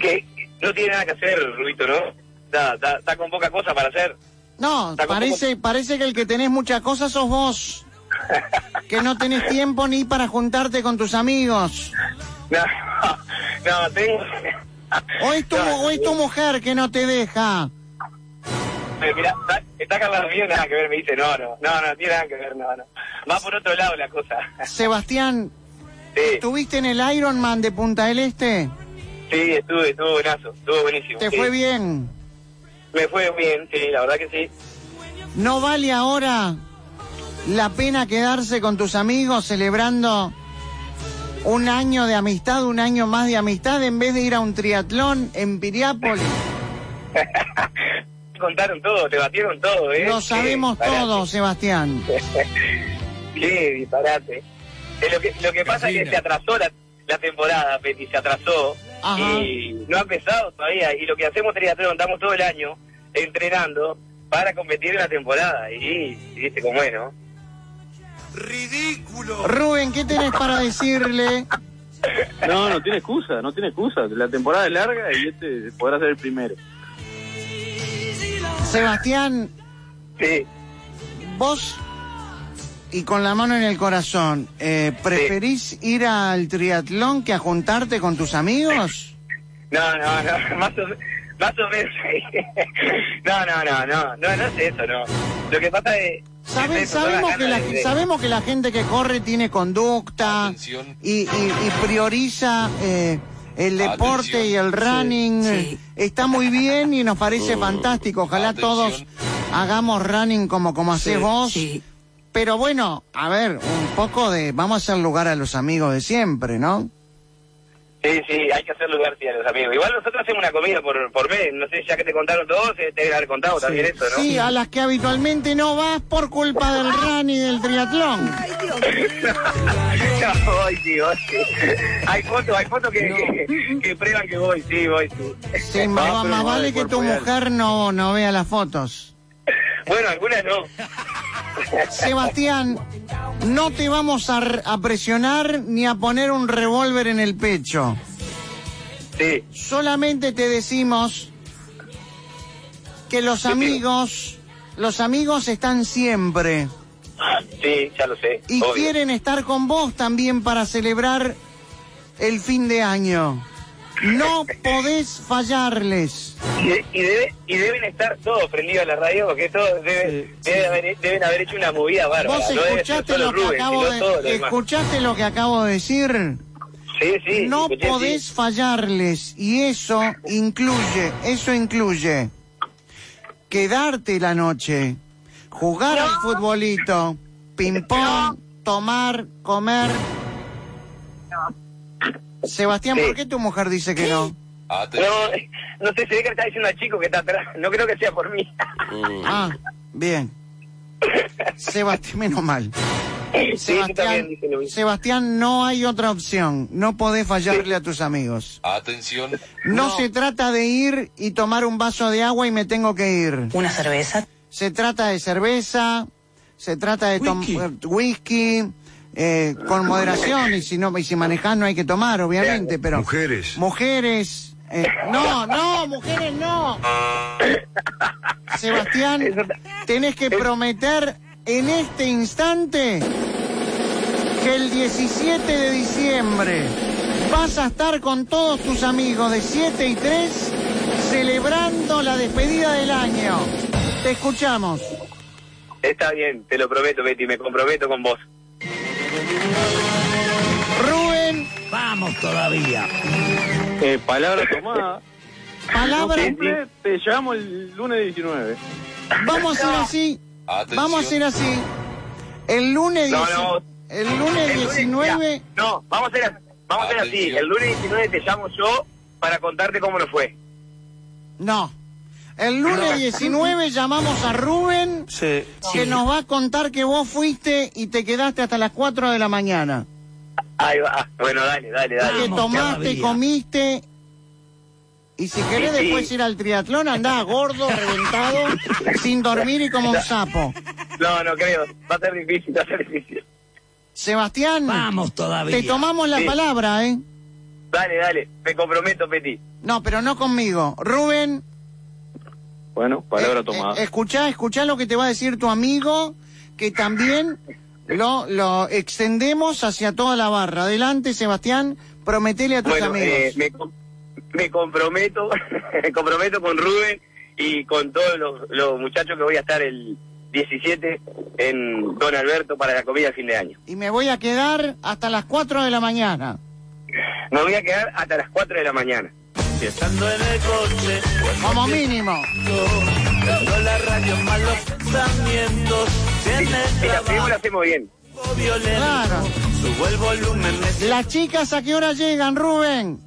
que no tiene nada que hacer, Rubito, ¿no? Está, está, está con poca cosa para hacer. No, parece, parece que el que tenés muchas cosas sos vos. Que no tenés tiempo ni para juntarte con tus amigos. No, no, tengo... O es tu, o es tu mujer que no te deja. Eh, Mira, está, está mío, nada que ver, me dice, no, no, no, no, tiene nada que ver, no, no. Va por otro lado la cosa. Sebastián, Sí, ¿estuviste en el Ironman de Punta del Este? sí, estuve, estuvo buenazo, estuvo buenísimo. ¿Te sí. fue bien? Me fue bien, sí, la verdad que sí. ¿No vale ahora la pena quedarse con tus amigos celebrando un año de amistad, un año más de amistad, en vez de ir a un triatlón en Piriápolis? Contaron todo, te batieron todo, ¿eh? Lo sabemos todo, Sebastián. Qué disparate. Lo, que, lo que pasa es que se atrasó la, la temporada, Peti, se atrasó. Ajá. Y no ha empezado todavía. Y lo que hacemos triatlón, estamos todo el año entrenando para competir en la temporada. Y, y viste cómo es, ¿no? Rubén, ¿qué tenés para decirle? No, no tiene excusa, no tiene excusa. La temporada es larga y este podrá ser el primero. Sebastián, Sí. vos, y con la mano en el corazón, eh, ¿preferís ir al triatlón que a juntarte con tus amigos? No, no, no, más o, más o menos. no, no, no, no, no, no es eso, no. Lo que pasa es... Sabe- es eso, son las sabemos, que la, de- sabemos que la gente que corre tiene conducta y, y- y prioriza eh, el deporte Atención. y el running. Sí, Está muy bien y nos parece Oh. fantástico. Ojalá todos hagamos running como, como haces Sí, vos. Pero bueno, a ver, un poco de... Vamos a hacer lugar a los amigos de siempre, ¿no? Sí, sí, hay que hacer lugar sí, a los amigos. Igual nosotros hacemos una comida por, por mes. No sé, ya que te contaron todos, eh, te deben haber contado también eso, ¿no? Sí, a las que habitualmente no vas por culpa del run y del triatlón. No, voy, sí, voy. Hay fotos, hay fotos que, que, que prueban que voy, sí, voy, sí. Sí, más, más vale que tu mujer no, no vea las fotos. Bueno, algunas no. Sebastián, no te vamos a, presionar ni a poner un revólver en el pecho. Sí. Solamente te decimos que los amigos, los amigos están siempre Sí, ya lo sé. y obvio. quieren estar con vos también para celebrar el fin de año. No podés fallarles. Y, de- y debe- y deben estar todos prendidos a la radio porque todos deben, deben haber, deben haber hecho una movida bárbara. ¿Vos no escuchaste lo que acabo de escuchaste lo que acabo de decir? Sí, sí. No escuché, podés sí. fallarles y eso incluye, eso incluye quedarte la noche, jugar al futbolito, ping pong, tomar, comer. Sebastián, ¿por qué tu mujer dice que no? No, no sé, se ve que le está diciendo al chico que está atrás. No creo que sea por mí. Ah, bien. Sebastián, menos mal. Sí, yo también Sebastián. Sebastián, no hay otra opción. No podés fallarle a tus amigos. Atención. No, se trata de ir y tomar un vaso de agua y me tengo que ir. ¿Una cerveza? Se trata de cerveza, se trata de tom- eh, whisky, eh, con moderación y si no y si manejás no hay que tomar, obviamente, pero Mujeres. mujeres, eh, no, no, mujeres no. Sebastián, tenés que prometer en este instante que el 17 de diciembre vas a estar con todos tus amigos de 7 y 3 celebrando la despedida del año. Te escuchamos. Está bien, te lo prometo, Betty, me comprometo con vos. Rubén, Vamos todavía. Eh, palabra tomada. palabra. Siempre te llamo el lunes 19. Vamos a hacer así. Vamos a hacer así. El lunes, No, 10 no. el lunes El lunes, 19. ya. No, vamos a hacer, así, vamos a hacer así. Atención. El lunes 19 te llamo yo para contarte cómo nos fue. No. El lunes 19 llamamos a Rubén, Sí. que nos va a contar que vos fuiste y te quedaste hasta las 4 de la mañana. Ahí va. Bueno, dale, dale, dale. Que tomaste, comiste. Y si querés Sí, después ir al triatlón, andá gordo, reventado, sin dormir y como un sapo. No, no creo. Va a ser difícil, va a ser difícil. Sebastián, Vamos todavía. te tomamos la Sí. palabra, ¿eh? Dale, dale. Me comprometo, Betty. No, pero no conmigo. Rubén, Bueno, palabra Eh, tomada. eh, escuchá, escuchá lo que te va a decir tu amigo, que también lo, lo extendemos hacia toda la barra. Adelante, Sebastián, prometele a tus Bueno, amigos. eh, me, com- me comprometo, me comprometo con Rubén y con todos los, los muchachos que voy a estar el 17 en Don Alberto para la comida de fin de año. Y me voy a quedar hasta las 4 de la mañana. Me voy a quedar hasta las 4 de la mañana. Y estando en el coche, Como mínimo. cuando la radio más los pensamientos, lo hacemos bien. violento, Claro. subo el volumen, me ¿Las chicas a qué hora llegan, Rubén?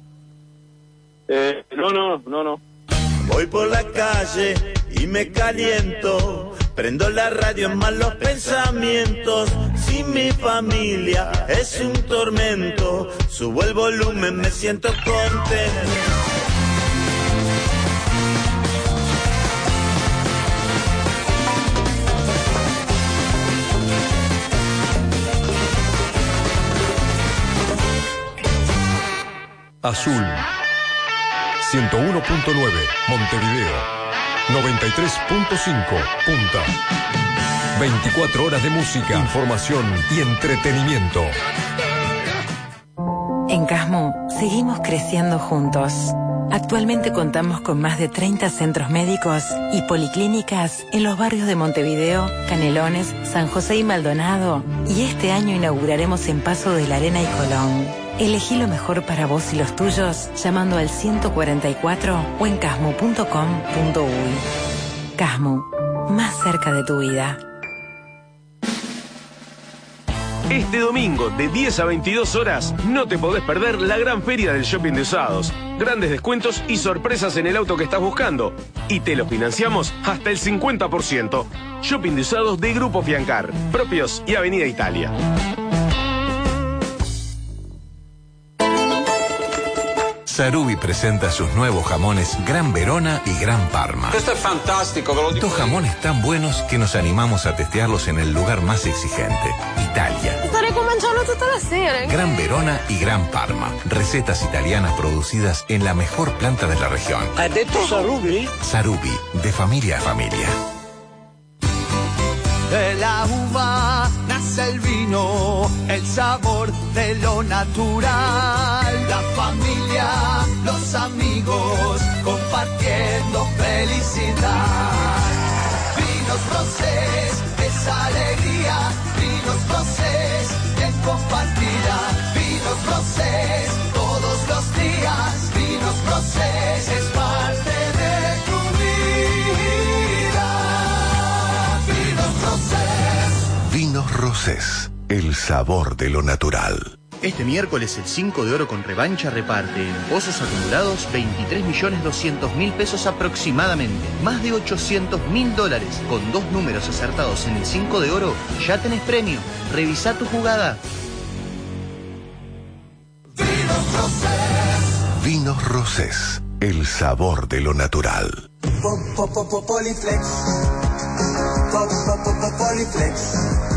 Eh, no, no, no, no. Voy por la calle y me caliento. Prendo la radio en malos pensamientos. Si mi familia es un tormento, subo el volumen, me siento contento. Azul. 101.9 Montevideo. 93.5 Punta. 24 horas de música, información y entretenimiento. En Casmo seguimos creciendo juntos. Actualmente contamos con más de 30 centros médicos y policlínicas en los barrios de Montevideo, Canelones, San José y Maldonado. Y este año inauguraremos en Paso de la Arena y Colón. Elegí lo mejor para vos y los tuyos llamando al 144 o en casmo.com.uy. Casmo, más cerca de tu vida. Este domingo de 10 a 22 horas no te podés perder la gran feria del shopping de usados. Grandes descuentos y sorpresas en el auto que estás buscando. Y te lo financiamos hasta el 50%. Shopping de usados de Grupo Fiancar, propios y Avenida Italia. Sarubi presenta sus nuevos jamones Gran Verona y Gran Parma. Questo è fantastico, ve lo dico. Dos jamones tan buenos que nos animamos a testearlos en el lugar más exigente, Italia. Starei cominciando tutta la sera. Gran Verona y Gran Parma. Recetas italianas producidas en la mejor planta de la región. ¿Ha detto Sarubi? Sarubi, de familia a familia. De la uva nace el vino, el sabor de lo natural. La familia, los amigos, compartiendo felicidad. Vinos Rosés, es alegría. Vinos Rosés, bien compartida. Vinos Rosés, todos los días. Vinos Rosés, es parte de Vinos Rosés, el sabor de lo natural. Este miércoles el 5 de oro con revancha reparte en pozos acumulados 23.200.000 pesos aproximadamente. Más de 800.000 dólares. Con dos números acertados en el 5 de oro, ya tenés premio. Revisa tu jugada. Vinos Rosés, el sabor de lo natural. Poliflex. Poliflex.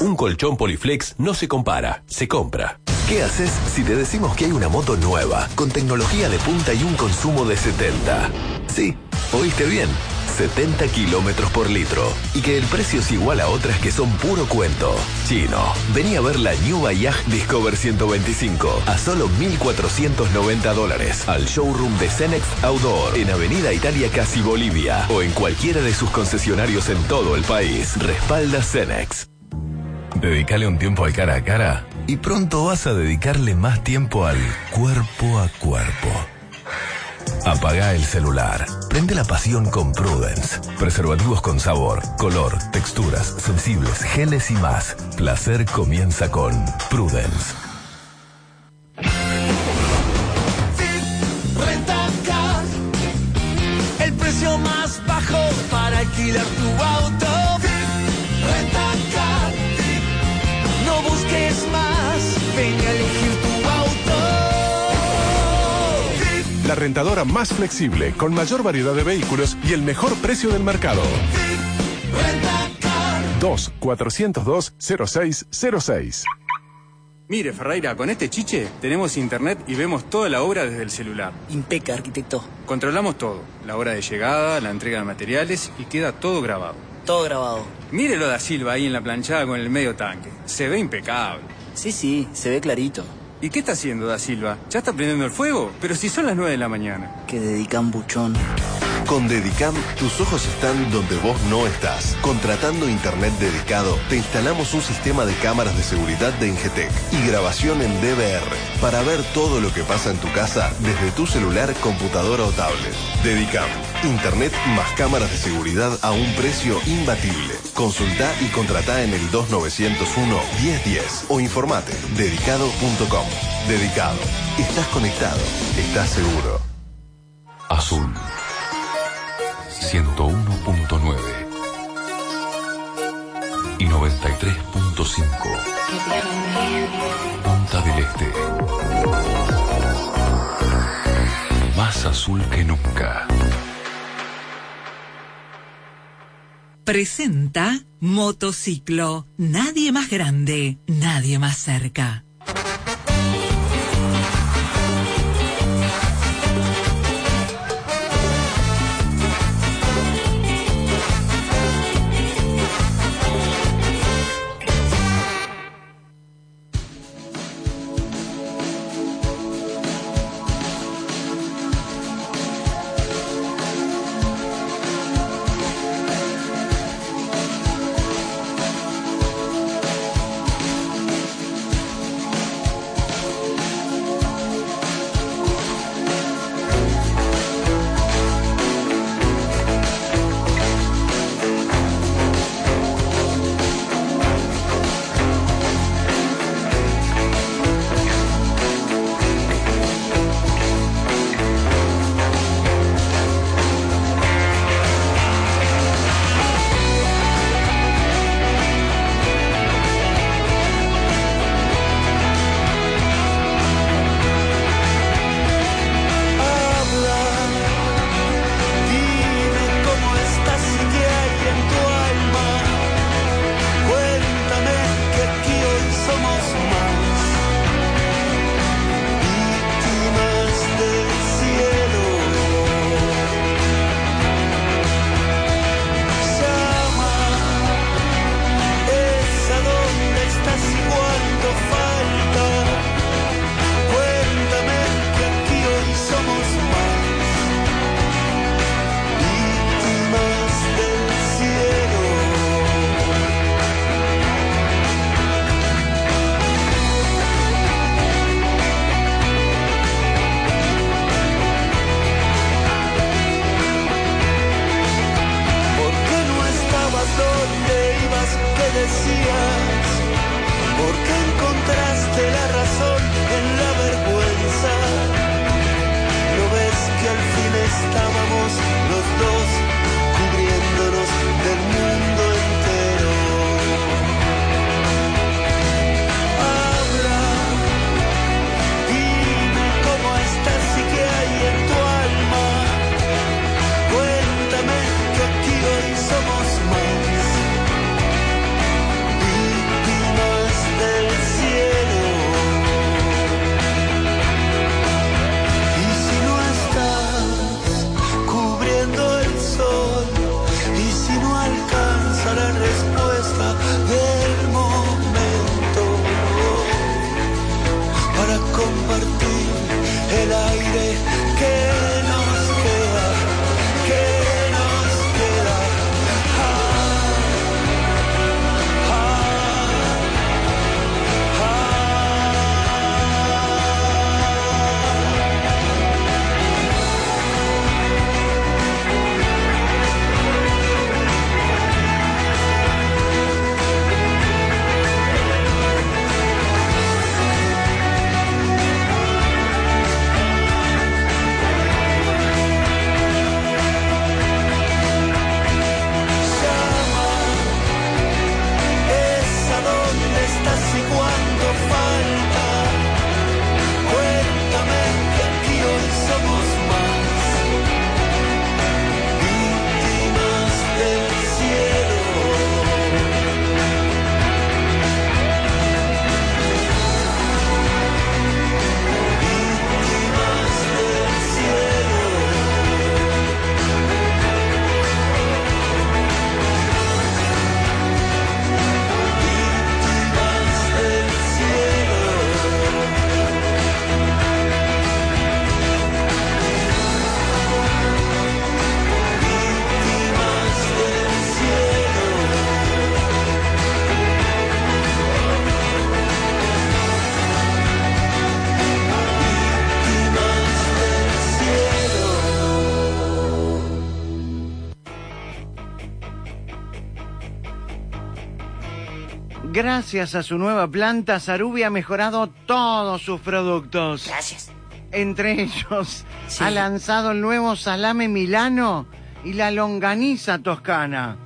Un colchón Poliflex no se compara, se compra. ¿Qué haces si te decimos que hay una moto nueva, con tecnología de punta y un consumo de 70? Sí, oíste bien. 70 kilómetros por litro. Y que el precio es igual a otras que son puro cuento. Chino, vení a ver la New Bayage Discover 125 a solo 1.490 dólares. Al showroom de Cenex Outdoor en Avenida Italia Casi Bolivia. O en cualquiera de sus concesionarios en todo el país. Respalda Cenex. Dedicale un tiempo al cara a cara y pronto vas a dedicarle más tiempo al cuerpo a cuerpo. Apaga el celular. Prende la pasión con Prudence. Preservativos con sabor, color, texturas, sensibles, geles y más. Placer comienza con Prudence. El precio más bajo para alquilar tu auto. La rentadora más flexible, con mayor variedad de vehículos y el mejor precio del mercado. 2-402-0606. Mire, Ferreira, con este chiche tenemos internet y vemos toda la obra desde el celular. Impeca, arquitecto. Controlamos todo, la hora de llegada, la entrega de materiales y queda todo grabado. Todo grabado. Mírelo da Silva ahí en la planchada con el medio tanque. Se ve impecable. Sí, sí, se ve clarito. ¿Y qué está haciendo da Silva? ¿Ya está prendiendo el fuego? Pero si son las 9 de la mañana. Que dedican buchón. Con Dedicam, tus ojos están donde vos no estás. Contratando internet dedicado, te instalamos un sistema de cámaras de seguridad de Ingetec y grabación en DVR para ver todo lo que pasa en tu casa desde tu celular, computadora o tablet. Dedicam, internet más cámaras de seguridad a un precio imbatible. Consulta y contrata en el 2901 1010 o informate dedicado.com. Dedicado. Estás conectado. Estás seguro. Azul 101.9 y 93.5 Punta del Este más azul que nunca Presenta Motociclo. Nadie más grande, nadie más cerca. Gracias a su nueva planta, Sarubi ha mejorado todos sus productos. Gracias. Entre ellos, ha lanzado el nuevo salame milano y la longaniza toscana.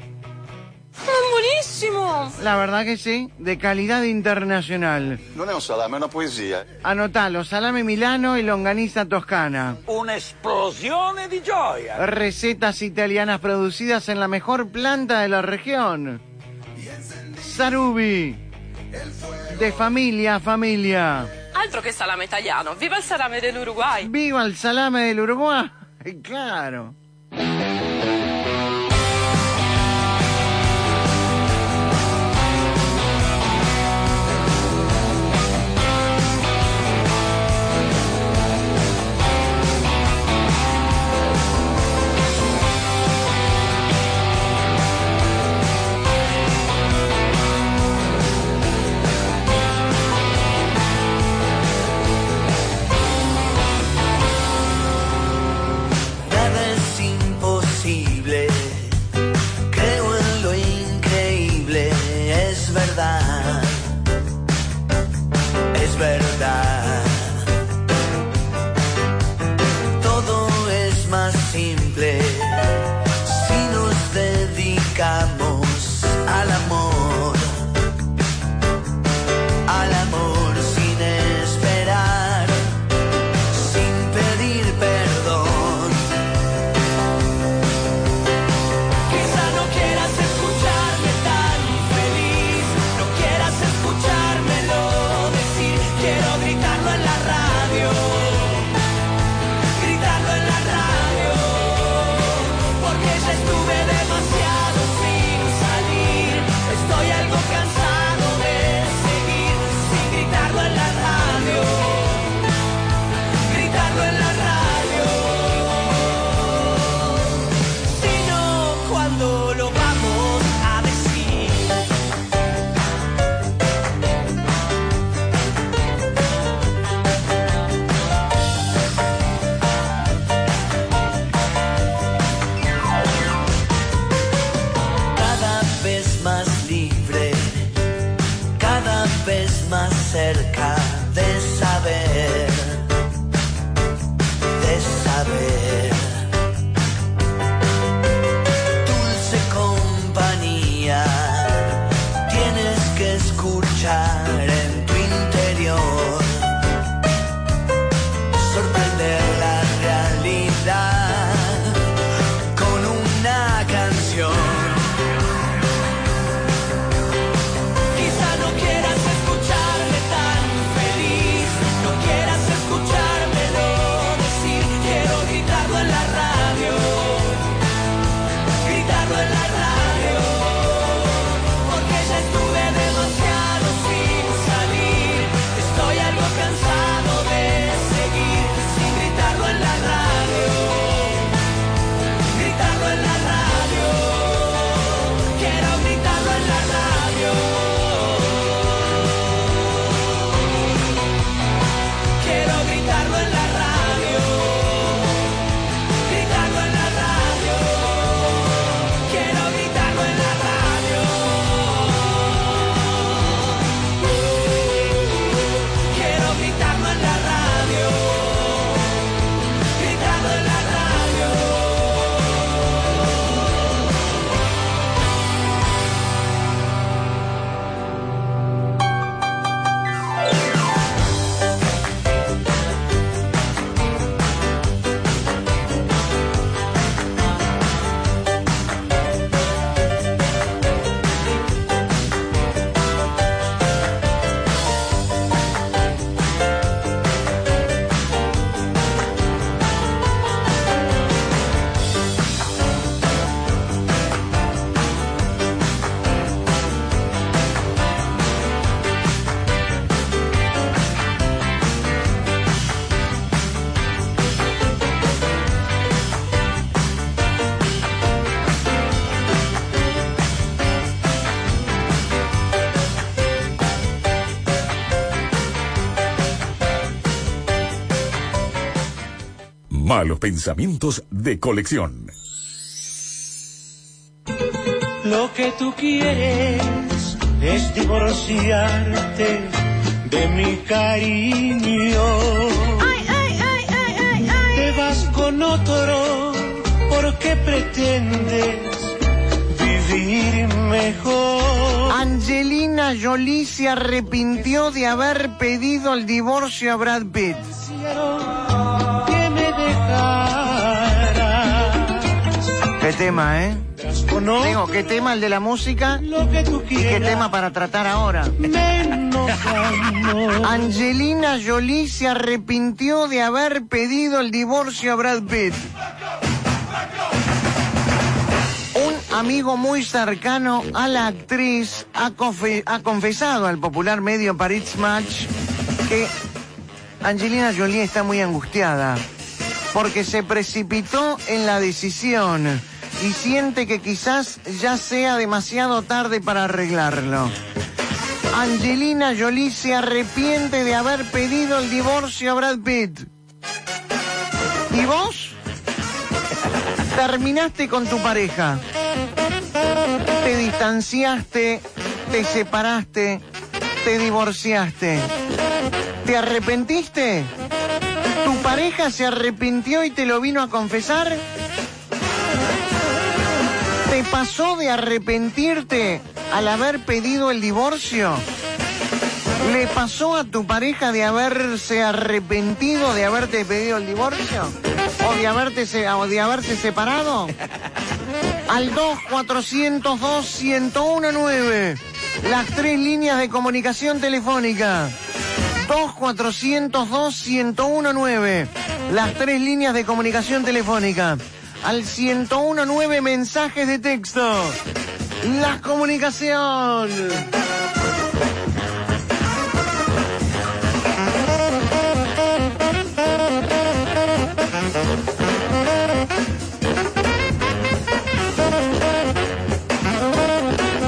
¡Ah, ¡Buenísimo! La verdad que sí, de calidad internacional. No es un salame, es una poesía. Anotalo, salame milano y longaniza toscana. Una explosión de joya. Recetas italianas producidas en la mejor planta de la región. Sarubi. De familia a familia. Altro que salame italiano. Viva il salame del Uruguay. Viva il salame dell'Uruguay. Claro. pensamientos de colección. Lo que tú quieres es divorciarte de mi cariño. Te vas con otro porque pretendes vivir mejor. Angelina Jolie se arrepintió de haber pedido el divorcio a Brad Pitt. Qué tema, ¿eh? ¿no? Digo, qué tema el de la música Lo que tú y qué tema para tratar ahora. Angelina Jolie se arrepintió de haber pedido el divorcio a Brad Pitt. Un amigo muy cercano a la actriz ha, confe- ha confesado al popular medio Paris Match que Angelina Jolie está muy angustiada porque se precipitó en la decisión y siente que quizás ya sea demasiado tarde para arreglarlo. Angelina Jolie se arrepiente de haber pedido el divorcio a Brad Pitt. ¿Y vos? Terminaste con tu pareja. Te distanciaste, te separaste, te divorciaste. ¿Te arrepentiste? ¿Tu pareja se arrepintió y te lo vino a confesar? ¿Te pasó de arrepentirte al haber pedido el divorcio? ¿Le pasó a tu pareja de haberse arrepentido de haberte pedido el divorcio? ¿O de, haberte de haberse separado? Al 2-402-1019. Las tres líneas de comunicación telefónica. 2-402-1019. Las tres líneas de comunicación telefónica. Al 1019 mensajes de texto. La comunicación.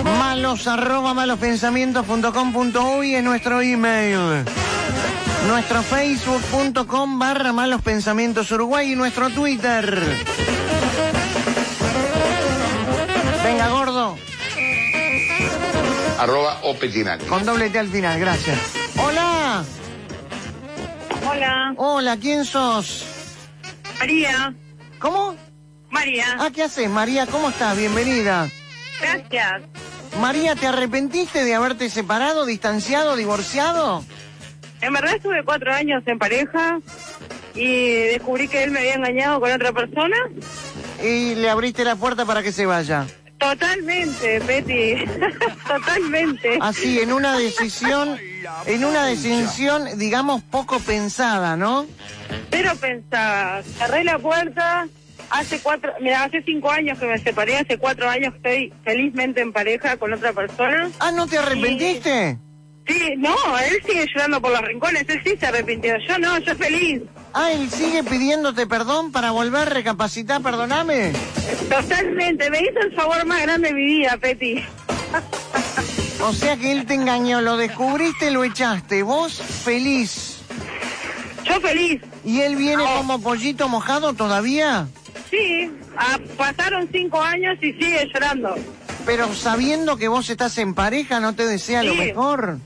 Malos arroba malospensamientos.com.uy es nuestro email. Nuestro facebook.com barra malos pensamientos Uruguay y nuestro Twitter. Arroba Opetinati. Con doble T al final, gracias. Hola. Hola. Hola, ¿quién sos? María. ¿Cómo? María. Ah, ¿qué haces, María? ¿Cómo estás? Bienvenida. Gracias. María, ¿te arrepentiste de haberte separado, distanciado, divorciado? En verdad estuve cuatro años en pareja y descubrí que él me había engañado con otra persona. Y le abriste la puerta para que se vaya. Totalmente, Betty. Totalmente. Así, en una decisión, en una decisión, digamos, poco pensada, ¿no? Pero pensaba, cerré la puerta. Hace cuatro, mira, hace cinco años que me separé, hace cuatro años estoy felizmente en pareja con otra persona. Ah, ¿no te arrepentiste? Sí, no, él sigue llorando por los rincones, él sí se arrepintió, yo no, yo feliz. Ah, él sigue pidiéndote perdón para volver a recapacitar, perdóname. Totalmente, me hizo el favor más grande de mi vida, Petty. O sea que él te engañó, lo descubriste, lo echaste. Vos feliz. Yo feliz. ¿Y él viene como pollito mojado todavía? Sí, ah, pasaron cinco años y sigue llorando. Pero sabiendo que vos estás en pareja, ¿no te desea lo mejor?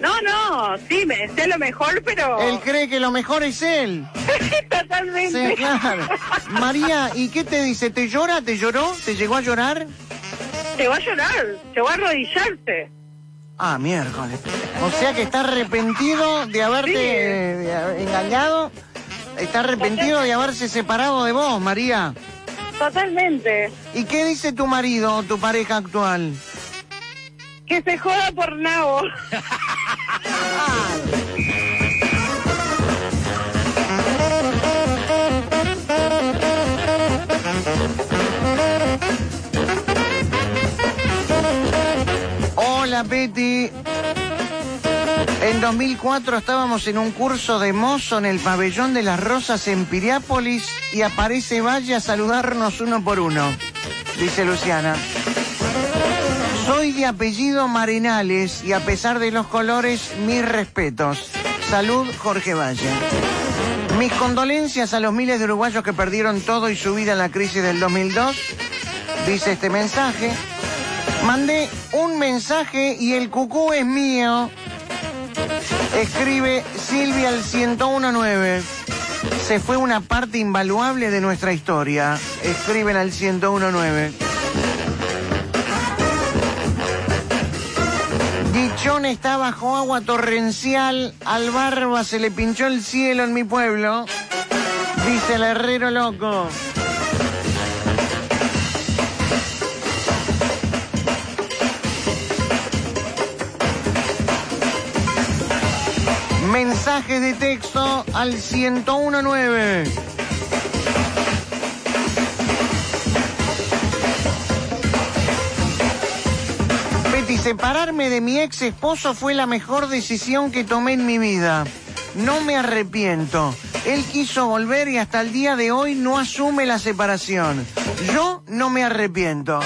No, no, sí, me desea lo mejor, pero... Él cree que lo mejor es él. Totalmente. Sí, claro. María, ¿y qué te dice? ¿Te llora? ¿Te lloró? ¿Te llegó a llorar? Llegó a llorar, llegó a arrodillarse. Ah, miércoles. O sea que está arrepentido de haberte Sí. eh, engañado. Está arrepentido de haberse separado de vos, María. Totalmente. ¿Y qué dice tu marido o tu pareja actual? Que se joda por nabo. Hola, Betty. En 2004 estábamos en un curso de mozo en el pabellón de las Rosas en Piriápolis y aparece Valle a saludarnos uno por uno, dice Luciana. De apellido Marenales y a pesar de los colores, mis respetos. Salud, Jorge Valle. Mis condolencias a los miles de uruguayos que perdieron todo y su vida en la crisis del 2002, dice este mensaje. Mandé un mensaje y el cucú es mío. Escribe Silvia al 1019. Se fue una parte invaluable de nuestra historia. Escriben al 1019. Dichón está bajo agua torrencial. Al barba se le pinchó el cielo en mi pueblo. Dice el herrero loco. Mensajes de texto al 1019. Separarme de mi ex esposo fue la mejor decisión que tomé en mi vida. No me arrepiento. Él quiso volver y hasta el día de hoy no asume la separación. Yo no me arrepiento.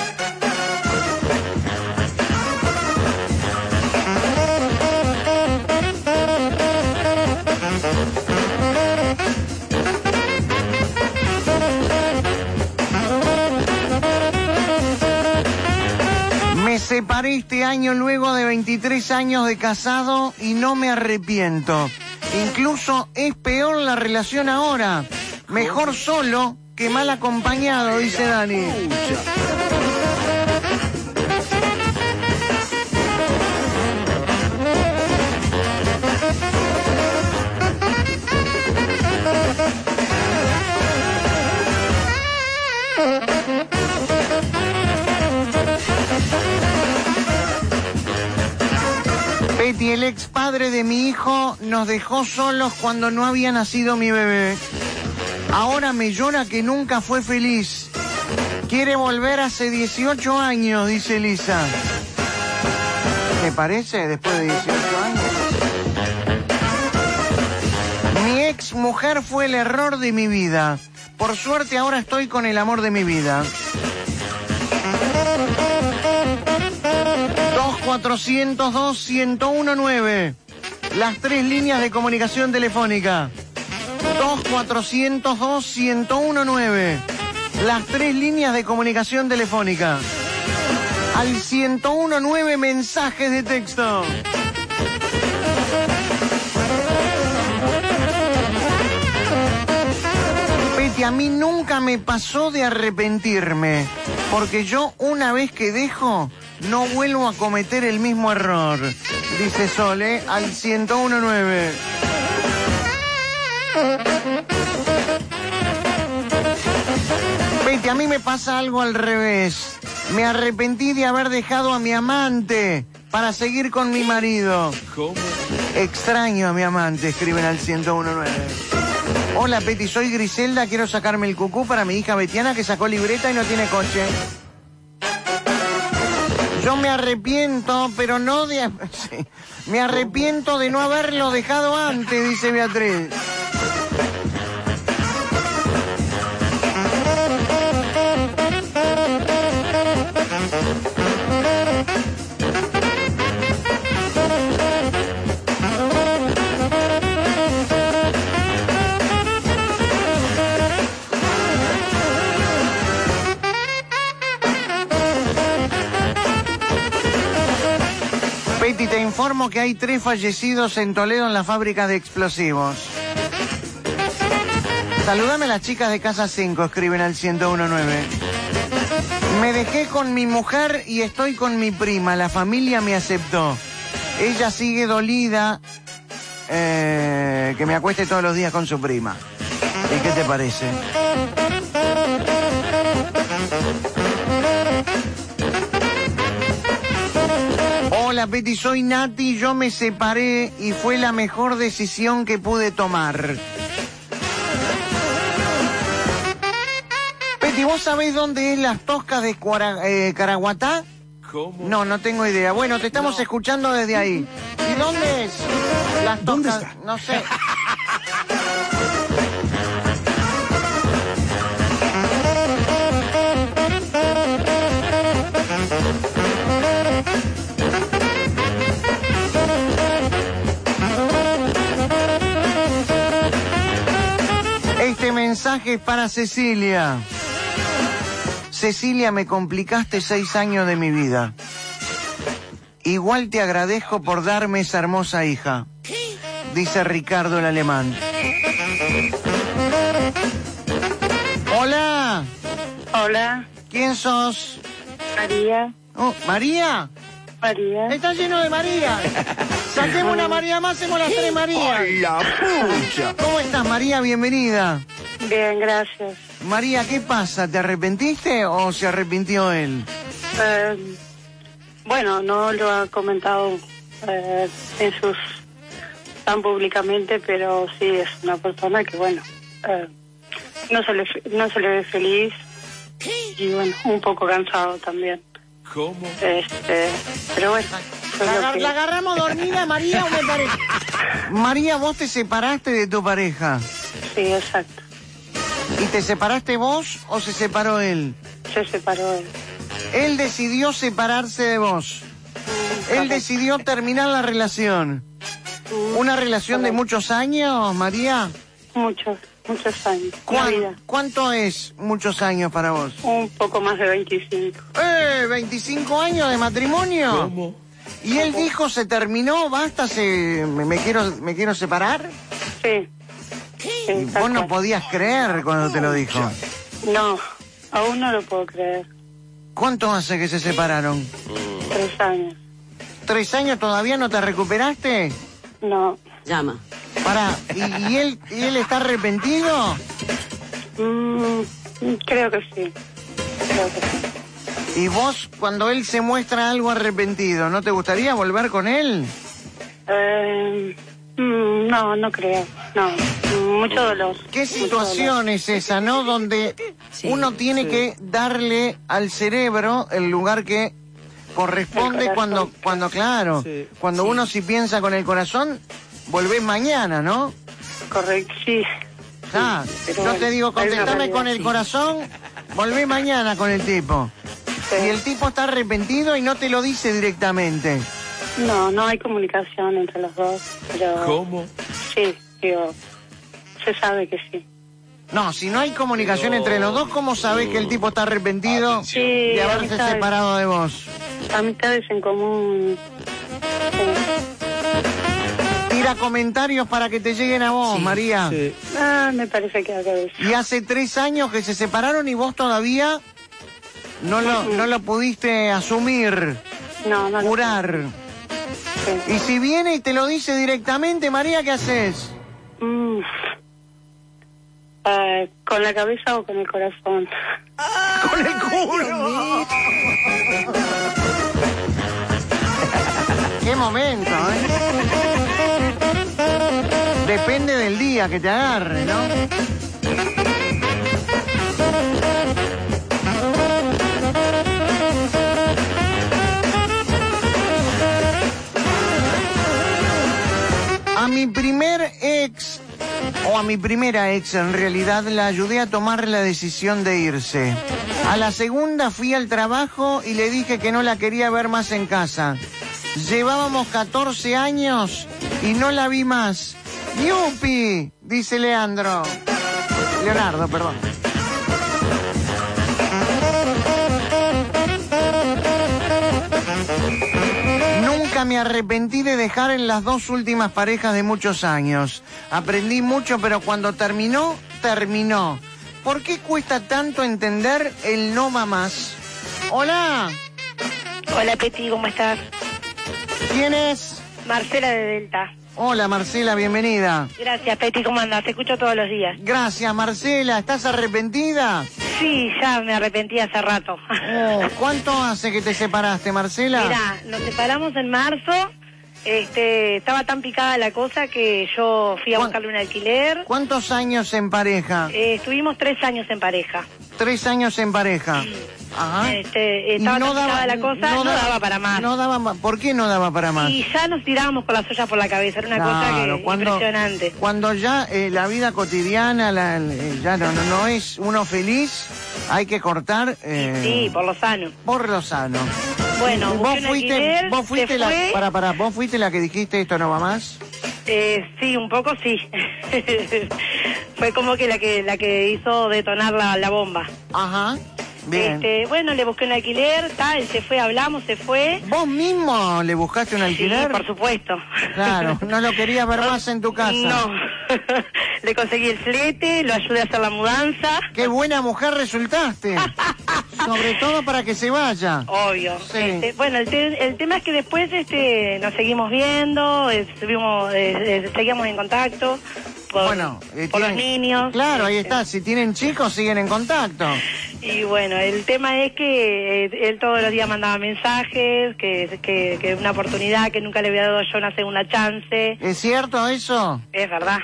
Separé este año luego de 23 años de casado y no me arrepiento. Incluso es peor la relación ahora. Mejor solo que mal acompañado, dice Dani. Betty, el ex padre de mi hijo, nos dejó solos cuando no había nacido mi bebé. Ahora me llora que nunca fue feliz. Quiere volver hace 18 años, dice Lisa. ¿Te parece? Después de 18 años. Mi ex mujer fue el error de mi vida. Por suerte ahora estoy con el amor de mi vida. 2402-1019. Las tres líneas de comunicación telefónica. 2402-1019. Las tres líneas de comunicación telefónica. Al 1019 mensajes de texto. Betty, a mí nunca me pasó de arrepentirme, porque yo una vez que dejo, no vuelvo a cometer el mismo error. Dice Sole al 1019. Betty, a mí me pasa algo al revés. Me arrepentí de haber dejado a mi amante para seguir con mi marido. ¿Cómo? Extraño a mi amante, escriben al 1019. Hola Betty, soy Griselda, quiero sacarme el cucú para mi hija Betiana que sacó libreta y no tiene coche. Yo me arrepiento, pero no de... Me arrepiento de no haberlo dejado antes, dice Beatriz. Betty, te informo que hay tres fallecidos en Toledo en la fábrica de explosivos. Saludame a las chicas de Casa 5, escriben al 1019. Me dejé con mi mujer y estoy con mi prima. La familia me aceptó. Ella sigue dolida eh, que me acueste todos los días con su prima. ¿Y qué te parece? Hola soy Nati, yo me separé y fue la mejor decisión que pude tomar. Betty, ¿vos sabés dónde es las toscas de Cuara- eh, Caraguatá? ¿Cómo? No, no tengo idea. Bueno, te estamos escuchando desde ahí. ¿Y dónde es? Las toscas, ¿Dónde está? no sé. Este mensaje es para Cecilia. Cecilia, me complicaste seis años de mi vida. Igual te agradezco por darme esa hermosa hija. Dice Ricardo el alemán. Hola. Hola. ¿Quién sos? María. Oh, ¿María? María. Está lleno de María. Saquemos una María más, hacemos las tres Marías. ¡Hola, pucha! ¿Cómo estás, María? Bienvenida. Bien, gracias. María, ¿qué pasa? ¿Te arrepentiste o se arrepintió él? Eh, bueno, no lo ha comentado eh, en sus tan públicamente, pero sí es una persona que, bueno, eh, no, se le, no se le ve feliz y, bueno, un poco cansado también. ¿Cómo? Este, pero bueno. eso es ¿La, lo agar- que- la agarramos dormida, María, o me parece? María, vos te separaste de tu pareja. Sí, exacto. ¿Y te separaste vos o se separó él? Se separó él. Él decidió separarse de vos. Él decidió terminar la relación. ¿Una relación de muchos años, María? Muchos, muchos años. ¿Cuán- Una vida. ¿Cuánto es muchos años para vos? Un poco más de 25. ¡Eh! ¿25 años de matrimonio? ¿Cómo? ¿Y él dijo se terminó, basta, se, me, me quiero, me quiero separar? Sí. Y vos no podías creer cuando te lo dijo. No, aún no lo puedo creer. ¿Cuánto hace que se separaron? Tres años. ¿Tres años todavía no te recuperaste? No. Llama. Pará, ¿y, y él, ¿y él está arrepentido? Mm, creo que sí. Creo que sí. ¿Y vos, cuando él se muestra algo arrepentido, ¿no te gustaría volver con él? Eh, mm, no, no creo. No, mucho dolor. ¿Qué situación es esa, no? Donde uno tiene sí. que darle al cerebro el lugar que corresponde cuando, cuando claro, cuando uno si piensa con el corazón, volvés mañana, ¿no? Correcto, sí. Ah, yo bueno, te digo, contestame con el sí. corazón, volvé mañana con el tipo. Y el tipo está arrepentido y no te lo dice directamente. No, no hay comunicación entre los dos, pero... ¿Cómo? Sí, digo, se sabe que sí. No, si no hay comunicación entre los dos, ¿cómo sabés que el tipo está arrepentido Sí, de haberse amistades. separado de vos? Amistades en común. Tira comentarios para que te lleguen a vos, María. Ah, me parece que acá es. Y hace tres años que se separaron y vos todavía no lo, no lo pudiste asumir, No, no. lo- Y si viene y te lo dice directamente, María, ¿qué haces? Mm. Ah, ¿Con la cabeza o con el corazón? Con el culo. Qué momento, ¿eh? Depende del día que te agarre, ¿no? Primer ex, o a mi primera ex en realidad, la ayudé a tomar la decisión de irse. A la segunda fui al trabajo y le dije que no la quería ver más en casa. Llevábamos 14 años y no la vi más. ¡Yupi! Dice Leandro. Leonardo, perdón. Me arrepentí de dejar en las dos últimas parejas de muchos años. Aprendí mucho, pero cuando terminó, terminó. ¿Por qué cuesta tanto entender el no va más? Hola, Hola Peti, ¿cómo estás? ¿quién es? Marcela de Delta. Hola Marcela, bienvenida. Gracias Peti, ¿cómo andas? Te escucho todos los días. Gracias Marcela, ¿estás arrepentida? Sí, ya me arrepentí hace rato. Oh, ¿Cuánto hace que te separaste Marcela? Mira, nos separamos en marzo. Este, estaba tan picada la cosa que yo fui a buscarle un alquiler. ¿Cuántos años en pareja? Eh, estuvimos tres años en pareja. Tres años en pareja. Ajá. Este, estaba tan picada la cosa, no, daba para más. No daba ¿Por qué no daba para más? Y ya nos tirábamos con las ollas por la cabeza, era una cosa que cuando- impresionante. Cuando ya eh, la vida cotidiana la- eh, ya no, no, no es uno feliz, hay que cortar eh, Sí, por lo sano. por lo sano. Bueno, vos fuiste, alquiler, vos fuiste la, fue. para, para, vos fuiste la que dijiste esto no va más. Eh, sí, un poco sí. Fue como que la que la que hizo detonar la, la bomba. Ajá. Bien. Este, bueno, le busqué un alquiler, tal, él se fue, hablamos, se fue. ¿Vos mismo le buscaste un alquiler? Sí, por supuesto. Claro, no lo querías ver más en tu casa. No. le conseguí el flete, lo ayudé a hacer la mudanza. Qué buena mujer resultaste. Sobre todo para que se vaya. Obvio. Sí. Este, bueno, el, te- el tema es que después este, nos seguimos viendo, eh, estuvimos, eh, eh, seguíamos en contacto por, Bueno, eh, por los tienen- niños. Claro, ahí está. Si tienen chicos, siguen en contacto. Y bueno, el tema es que eh, él todos los días mandaba mensajes, que, que, que una oportunidad, que nunca le había dado yo una segunda chance. ¿Es cierto eso? Es verdad.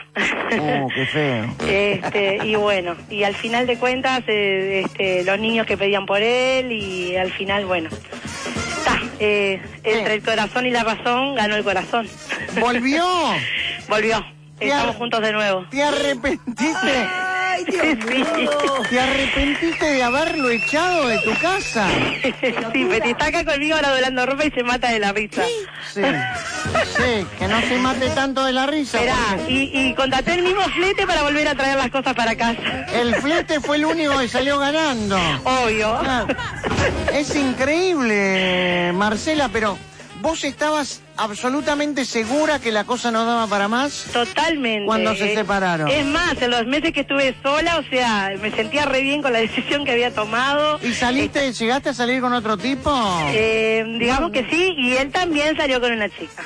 Uh, qué feo. Este, y bueno, y al final de cuentas, eh, este, los niños que pedían por él, y al final, bueno, está, eh, entre el corazón y la razón, ganó el corazón. ¿Volvió? Volvió. Estamos juntos de nuevo. ¿Te arrepentiste? Ay, ¿Te arrepentiste de haberlo echado de tu casa? Sí, Peti está acá conmigo ahora doblando ropa y se mata de la risa. Sí, sí, que no se mate tanto de la risa. Esperá, porque y, y contraté el mismo flete para volver a traer las cosas para casa. El flete fue el único que salió ganando. Obvio. Ah, es increíble, Marcela, pero ¿vos estabas absolutamente segura que la cosa no daba para más? Totalmente. Cuando se Eh, separaron. Es más, en los meses que estuve sola, o sea, me sentía re bien con la decisión que había tomado. ¿Y saliste, llegaste a salir con otro tipo? Eh, digamos que sí, y él también salió con una chica.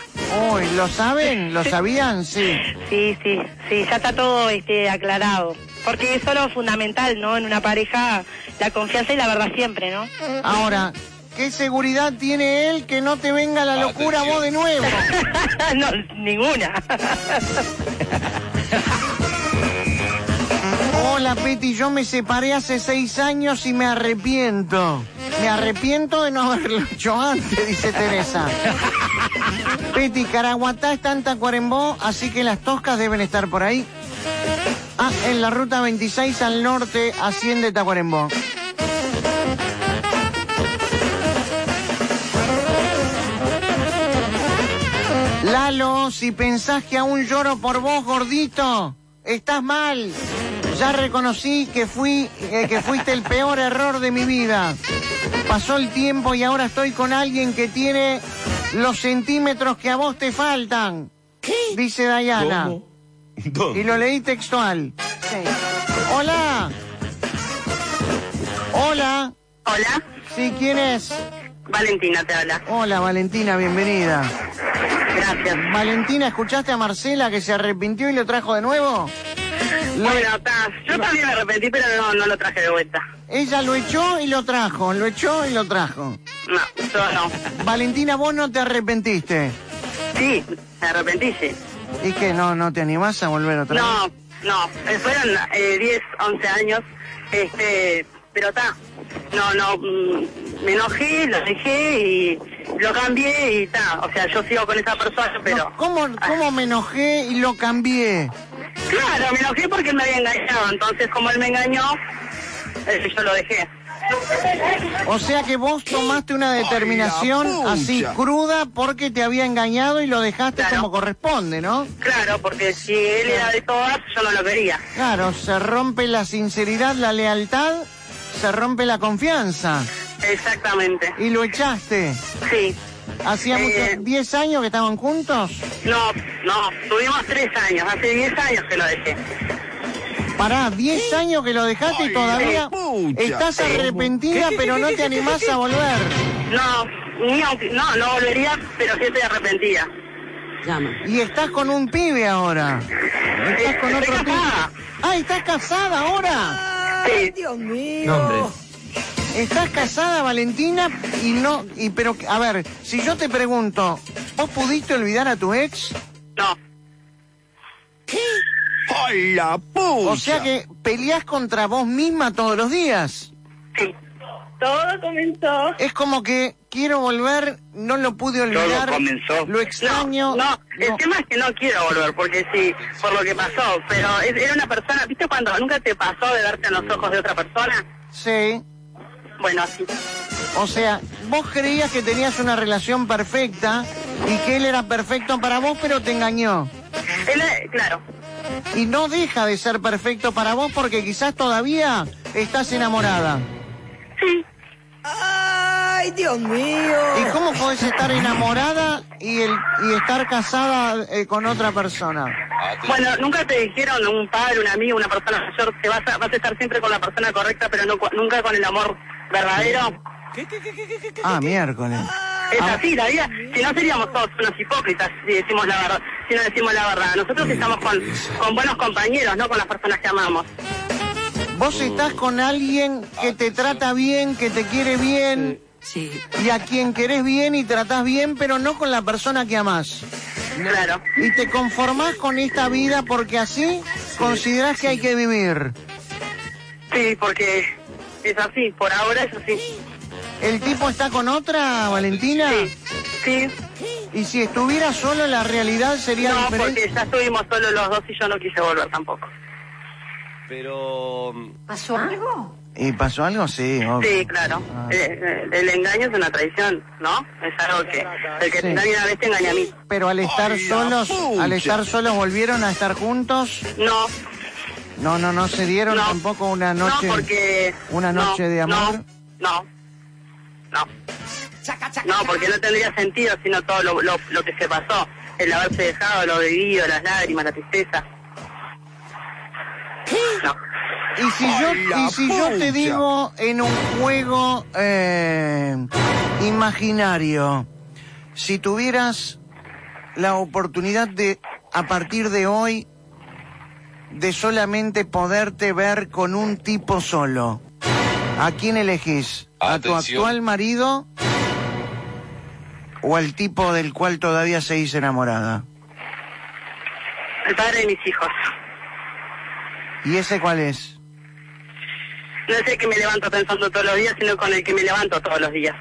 Uy, ¿lo saben? ¿Lo sabían? Sí. Sí, sí, sí, ya está todo este, aclarado. Porque es solo fundamental, ¿no? En una pareja, la confianza y la verdad siempre, ¿no? Ahora, ¿qué seguridad tiene él que no te venga la locura vos de nuevo? no, ninguna. Hola, Peti, yo me separé hace seis años y me arrepiento. Me arrepiento de no haberlo hecho antes, dice Teresa. Peti, Caraguatá está en Tacuarembó, así que las toscas deben estar por ahí. Ah, en la ruta 26 al norte asciende Tacuarembó. Lalo, si pensás que aún lloro por vos, gordito, estás mal. Ya reconocí que fui, eh, que fuiste el peor error de mi vida. Pasó el tiempo y ahora estoy con alguien que tiene los centímetros que a vos te faltan. Dice Dayana. ¿Dónde? Y lo leí textual. Hola. Hola. Hola. Sí, ¿quién es? Valentina te habla. Hola, Valentina, bienvenida. Gracias. Valentina, ¿escuchaste a Marcela que se arrepintió y lo trajo de nuevo? Lo- Bueno, está. Yo también me arrepentí, pero no, no lo traje de vuelta. Ella lo echó y lo trajo, lo echó y lo trajo. No, yo no. Valentina, vos no te arrepentiste. Sí, me arrepentí, sí. ¿Y qué? ¿No, no te animás a volver otra No, vez? no. eh, Fueron eh, 10, 11 años. Este, pero está. No, no. mm, me enojé, lo dejé y lo cambié y está. O sea, yo sigo con esa persona, pero. ¿Cómo, ¿Cómo me enojé y lo cambié? Claro, me enojé porque él me había engañado. Entonces, como él me engañó, eh, yo lo dejé. O sea que vos tomaste una determinación así cruda porque te había engañado y lo dejaste como corresponde, ¿no? Claro, porque si él era de todas, yo no lo quería. Claro, se rompe la sinceridad, la lealtad, se rompe la confianza. Exactamente. ¿Y lo echaste? Sí. ¿Hacía Eh, mucho, 10 años que estaban juntos? No, no, tuvimos tres años. Hace 10 años que lo dejé. Pará, 10 años que lo dejaste y todavía estás arrepentida, pero no te animás a volver. No, ni aunque, no, no volvería, pero sí estoy arrepentida. Y estás con un pibe ahora. Estás con otro pibe. Ah, ¿estás casada ahora? Sí. Dios mío. Estás casada, Valentina, y no, y pero, a ver, si yo te pregunto, ¿vos pudiste olvidar a tu ex? No. ¿Qué? ¡Hola, O sea que peleás contra vos misma todos los días. Sí. Todo comenzó. Es como que quiero volver, no lo pude olvidar. Todo comenzó. Lo extraño. No, el tema es que no quiero volver, porque sí, por lo que pasó, pero es- era una persona, ¿viste cuando nunca te pasó de verte en los ojos de otra persona? Sí. Bueno, así. O sea, vos creías que tenías una relación perfecta y que él era perfecto para vos, pero te engañó. Él, eh, claro. Y no deja de ser perfecto para vos porque quizás todavía estás enamorada. Sí. Ay, Dios mío. ¿Y cómo podés estar enamorada y, el, y estar casada eh, con otra persona? Bueno, nunca te dijeron un padre, un amigo, una persona mayor que vas a, vas a estar siempre con la persona correcta, pero no, nunca con el amor verdadero. Ah, miércoles. Es así, la vida. Si no seríamos todos unos hipócritas si decimos la verdad, si no decimos la verdad. Nosotros estamos con, con buenos compañeros, no con las personas que amamos. Vos estás con alguien que te trata bien, que te quiere bien. Y a quien querés bien y tratás bien, pero no con la persona que amás. Claro. Y te conformás con esta vida porque así considerás que hay que vivir. Sí, porque es así, por ahora es así. ¿El tipo está con otra, Valentina? Sí. Y si estuviera solo, la realidad sería No, diferente. porque ya estuvimos solo los dos y yo no quise volver tampoco. Pero... ¿Pasó algo? ¿Y pasó algo? Sí, obvio. Sí, claro. Ah. Eh, eh, el engaño es una traición, ¿no? Es algo que el que Sí. te engaña una vez te engaña a mí. Pero al estar solos, al estar solos volvieron a estar juntos. No. No, no, no se dieron tampoco una noche. no, porque... Una no, noche de amor. No, no. No, porque no tendría sentido sino todo lo, lo, lo que se pasó. El haberse dejado, lo vivido, las lágrimas, la tristeza. No. Y si yo, y si yo te digo en un juego eh, imaginario, si tuvieras la oportunidad de, a partir de hoy, de solamente poderte ver con un tipo solo, ¿a quién elegís? ¿A tu actual marido o al tipo del cual todavía seguís enamorada? El padre de mis hijos. ¿Y ese cuál es? No es el que me levanto pensando todos los días, sino con el que me levanto todos los días.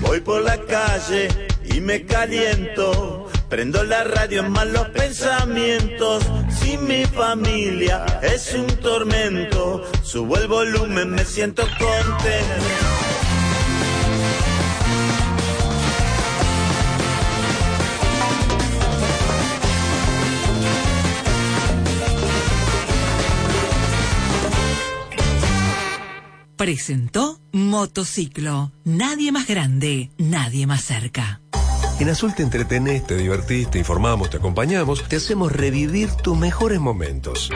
Voy por la calle y me caliento. Prendo la radio en malos pensamientos. Si mi familia es un tormento, subo el volumen, me siento contento. Presentó Motociclo. Nadie más grande, nadie más cerca. En Azul te entretenés, te divertís, te informamos, te acompañamos, te hacemos revivir tus mejores momentos.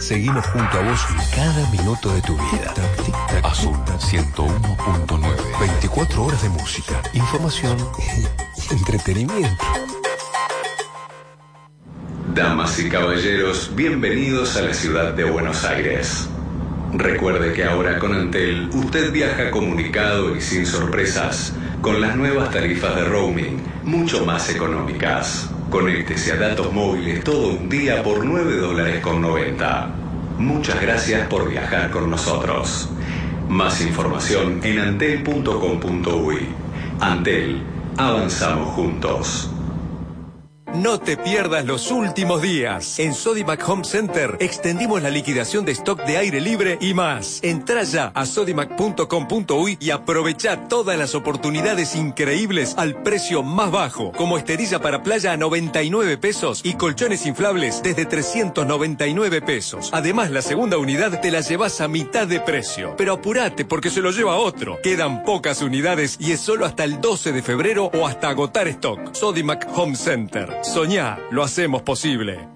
Seguimos junto a vos en cada minuto de tu vida. Azul 101.9. 24 horas de música, información y entretenimiento. Damas y caballeros, bienvenidos a la ciudad de Buenos Aires. Recuerde que ahora con Antel usted viaja comunicado y sin sorpresas, con las nuevas tarifas de roaming, mucho más económicas. Conéctese a datos móviles todo un día por 9 dólares con 90. Muchas gracias por viajar con nosotros. Más información en antel.com.uy. Antel, avanzamos juntos. No te pierdas los últimos días. En Sodimac Home Center extendimos la liquidación de stock de aire libre y más. Entra ya a sodimac.com.uy y aprovecha todas las oportunidades increíbles al precio más bajo, como esterilla para playa a 99 pesos y colchones inflables desde 399 pesos. Además, la segunda unidad te la llevas a mitad de precio. Pero apurate porque se lo lleva otro. Quedan pocas unidades y es solo hasta el 12 de febrero o hasta agotar stock. Sodimac Home Center. Soñá, lo hacemos posible.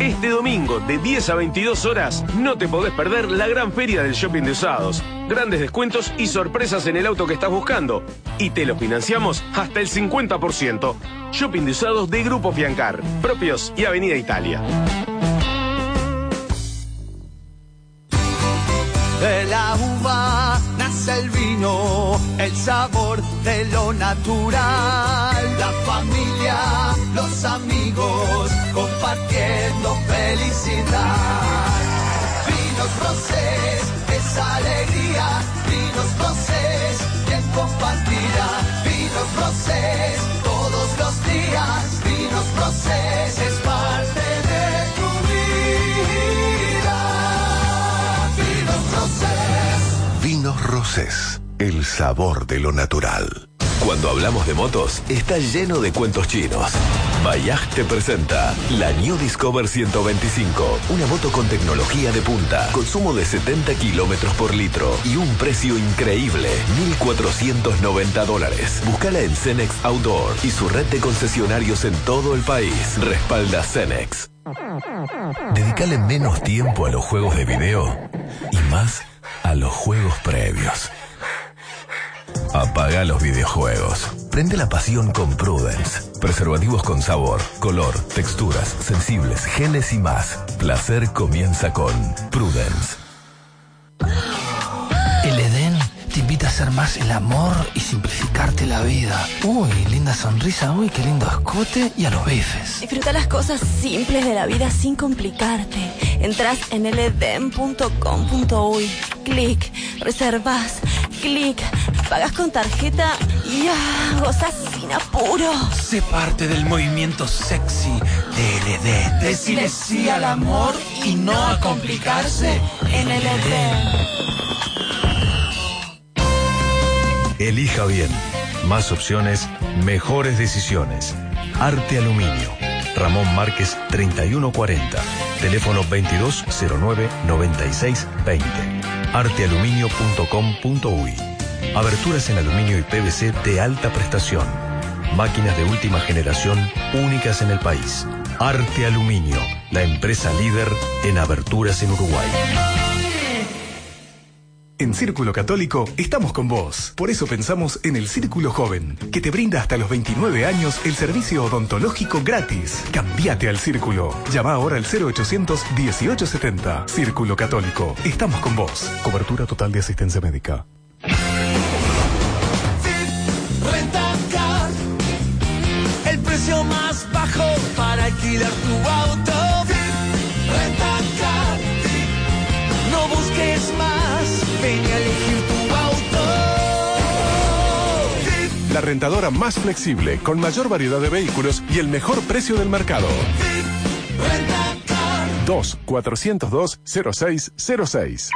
Este domingo de 10 a 22 horas no te podés perder la gran feria del shopping de usados. Grandes descuentos y sorpresas en el auto que estás buscando. Y te lo financiamos hasta el 50%. Shopping de usados de Grupo Fiancar, propios y Avenida Italia. De la uva el vino, el sabor de lo natural. La familia, los amigos, compartiendo felicidad. Vinos Rosés, es alegría. Vinos Rosés, quien compartirá. Vinos Rosés, El sabor de lo natural. Cuando hablamos de motos, está lleno de cuentos chinos. Bayaj te presenta la New Discover 125, una moto con tecnología de punta, consumo de 70 kilómetros por litro y un precio increíble, 1.490 dólares. Búscala en Cenex Outdoor y su red de concesionarios en todo el país. Respalda Cenex. Dedicale menos tiempo a los juegos de video y más a los juegos previos. Apaga los videojuegos. Prende la pasión con Prudence. Preservativos con sabor, color, texturas, sensibles, genes y más. Placer comienza con Prudence. Invita a hacer más el amor y simplificarte la vida. Uy, linda sonrisa, uy, qué lindo escote y a los bifes. Disfruta las cosas simples de la vida sin complicarte. Entras en ledem.com.uy, clic, reservas, clic, pagas con tarjeta y ah, gozas sin apuro. Sé parte del movimiento sexy de Edén. Decirle sí al amor y no a complicarse en Edén. Elija bien. Más opciones, mejores decisiones. Arte Aluminio. Ramón Márquez 3140. Teléfono 2209-9620. Artealuminio.com.uy. Aberturas en aluminio y PVC de alta prestación. Máquinas de última generación únicas en el país. Arte Aluminio, la empresa líder en aberturas en Uruguay. En Círculo Católico estamos con vos. Por eso pensamos en el Círculo Joven, que te brinda hasta los 29 años el servicio odontológico gratis. Cambiate al Círculo. Llama ahora al 0800 1870. Círculo Católico. Estamos con vos. Cobertura total de asistencia médica. El precio más bajo para alquilar tu La rentadora más flexible, con mayor variedad de vehículos y el mejor precio del mercado. 2 402 0606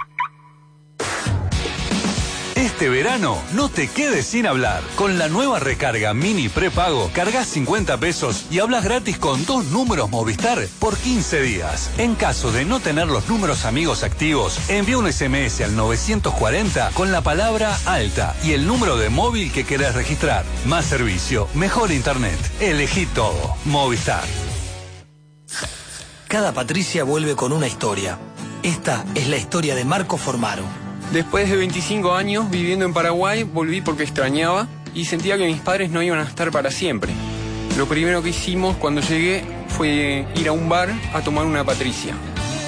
Este verano no te quedes sin hablar. Con la nueva recarga mini prepago, cargas 50 pesos y hablas gratis con dos números Movistar por 15 días. En caso de no tener los números amigos activos, envía un SMS al 940 con la palabra alta y el número de móvil que querés registrar. Más servicio, mejor internet. Elegí todo. Movistar. Cada Patricia vuelve con una historia. Esta es la historia de Marco Formaro. Después de 25 años viviendo en Paraguay, volví porque extrañaba y sentía que mis padres no iban a estar para siempre. Lo primero que hicimos cuando llegué fue ir a un bar a tomar una patricia.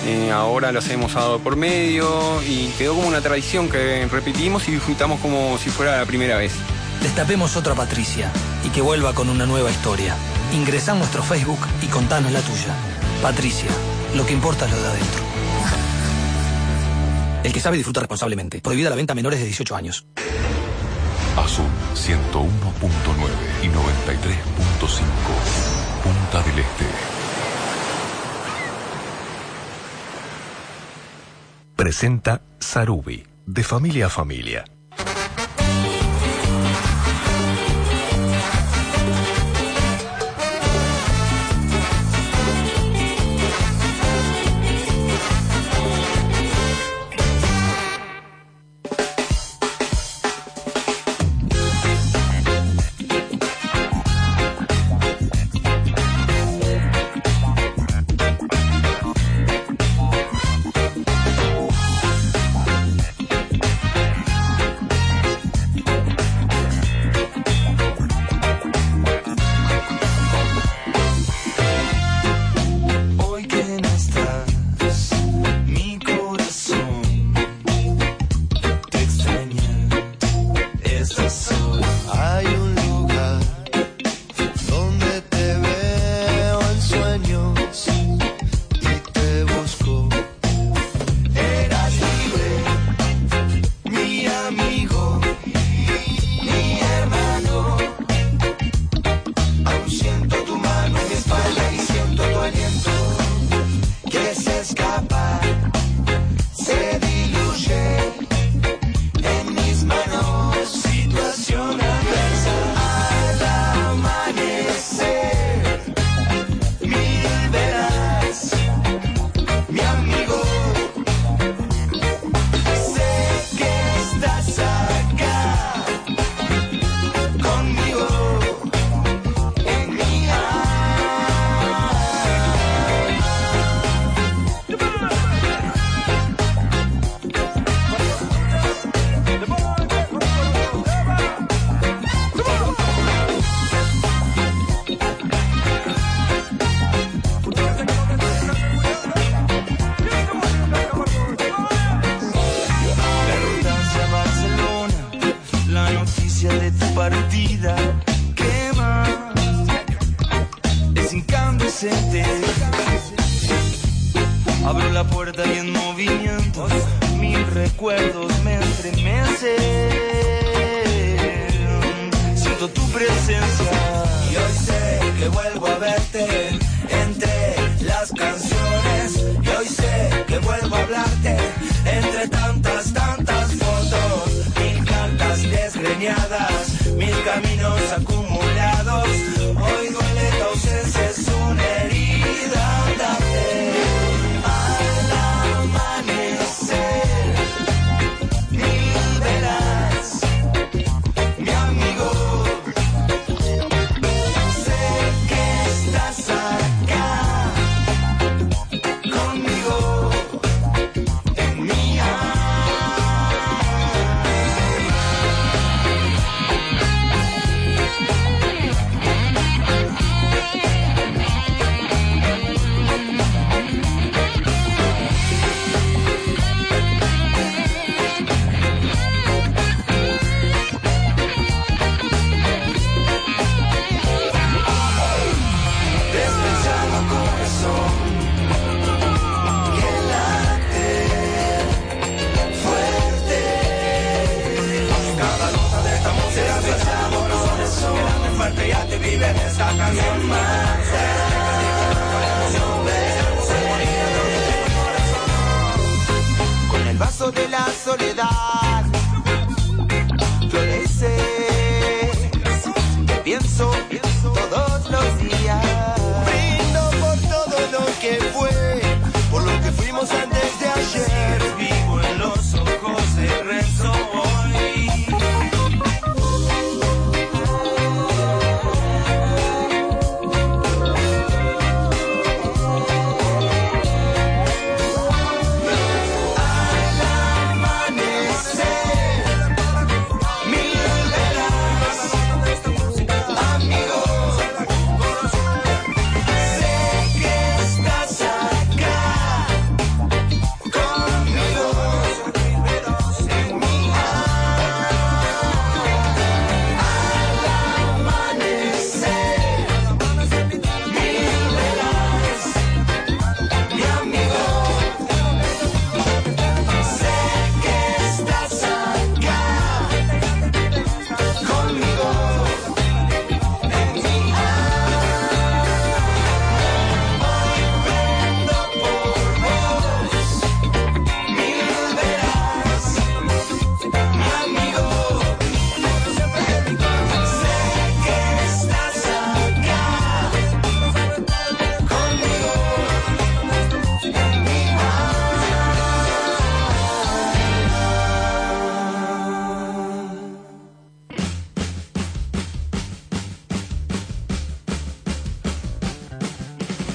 Eh, ahora lo hacemos sábado por medio y quedó como una tradición que repetimos y disfrutamos como si fuera la primera vez. Destapemos otra Patricia y que vuelva con una nueva historia. Ingresá a nuestro Facebook y contanos la tuya. Patricia, lo que importa es lo de adentro. El que sabe disfruta responsablemente. Prohibida la venta a menores de 18 años. Azul 101.9 y 93.5. Punta del Este. Presenta Sarubi, de familia a familia.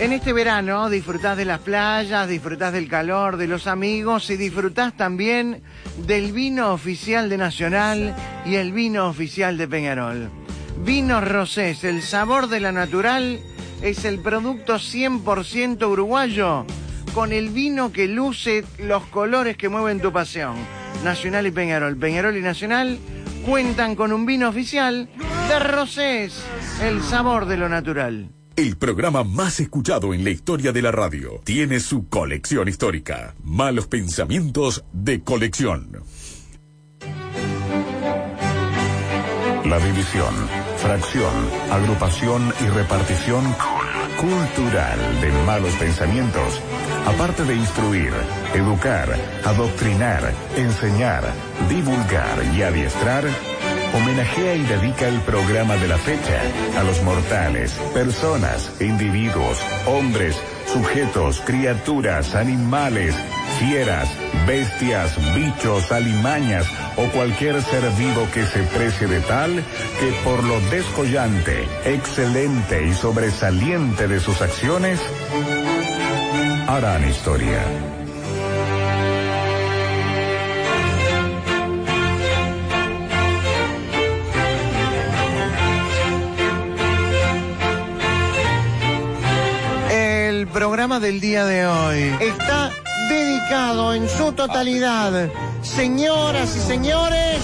En este verano disfrutás de las playas, disfrutás del calor, de los amigos y disfrutás también del vino oficial de Nacional y el vino oficial de Peñarol. Vinos Rosés, el sabor de la natural, es el producto 100% uruguayo con el vino que luce los colores que mueven tu pasión. Nacional y Peñarol. Peñarol y Nacional cuentan con un vino oficial de Rosés, el sabor de lo natural. El programa más escuchado en la historia de la radio tiene su colección histórica. Malos pensamientos de colección. La división, fracción, agrupación y repartición cultural de malos pensamientos, aparte de instruir, educar, adoctrinar, enseñar, divulgar y adiestrar, homenajea y dedica el programa de la fecha a los mortales, personas, individuos, hombres, sujetos, criaturas, animales, fieras, bestias, bichos, alimañas o cualquier ser vivo que se precie de tal que por lo descollante, excelente y sobresaliente de sus acciones, harán historia. Programa del día de hoy está dedicado en su totalidad, señoras y señores,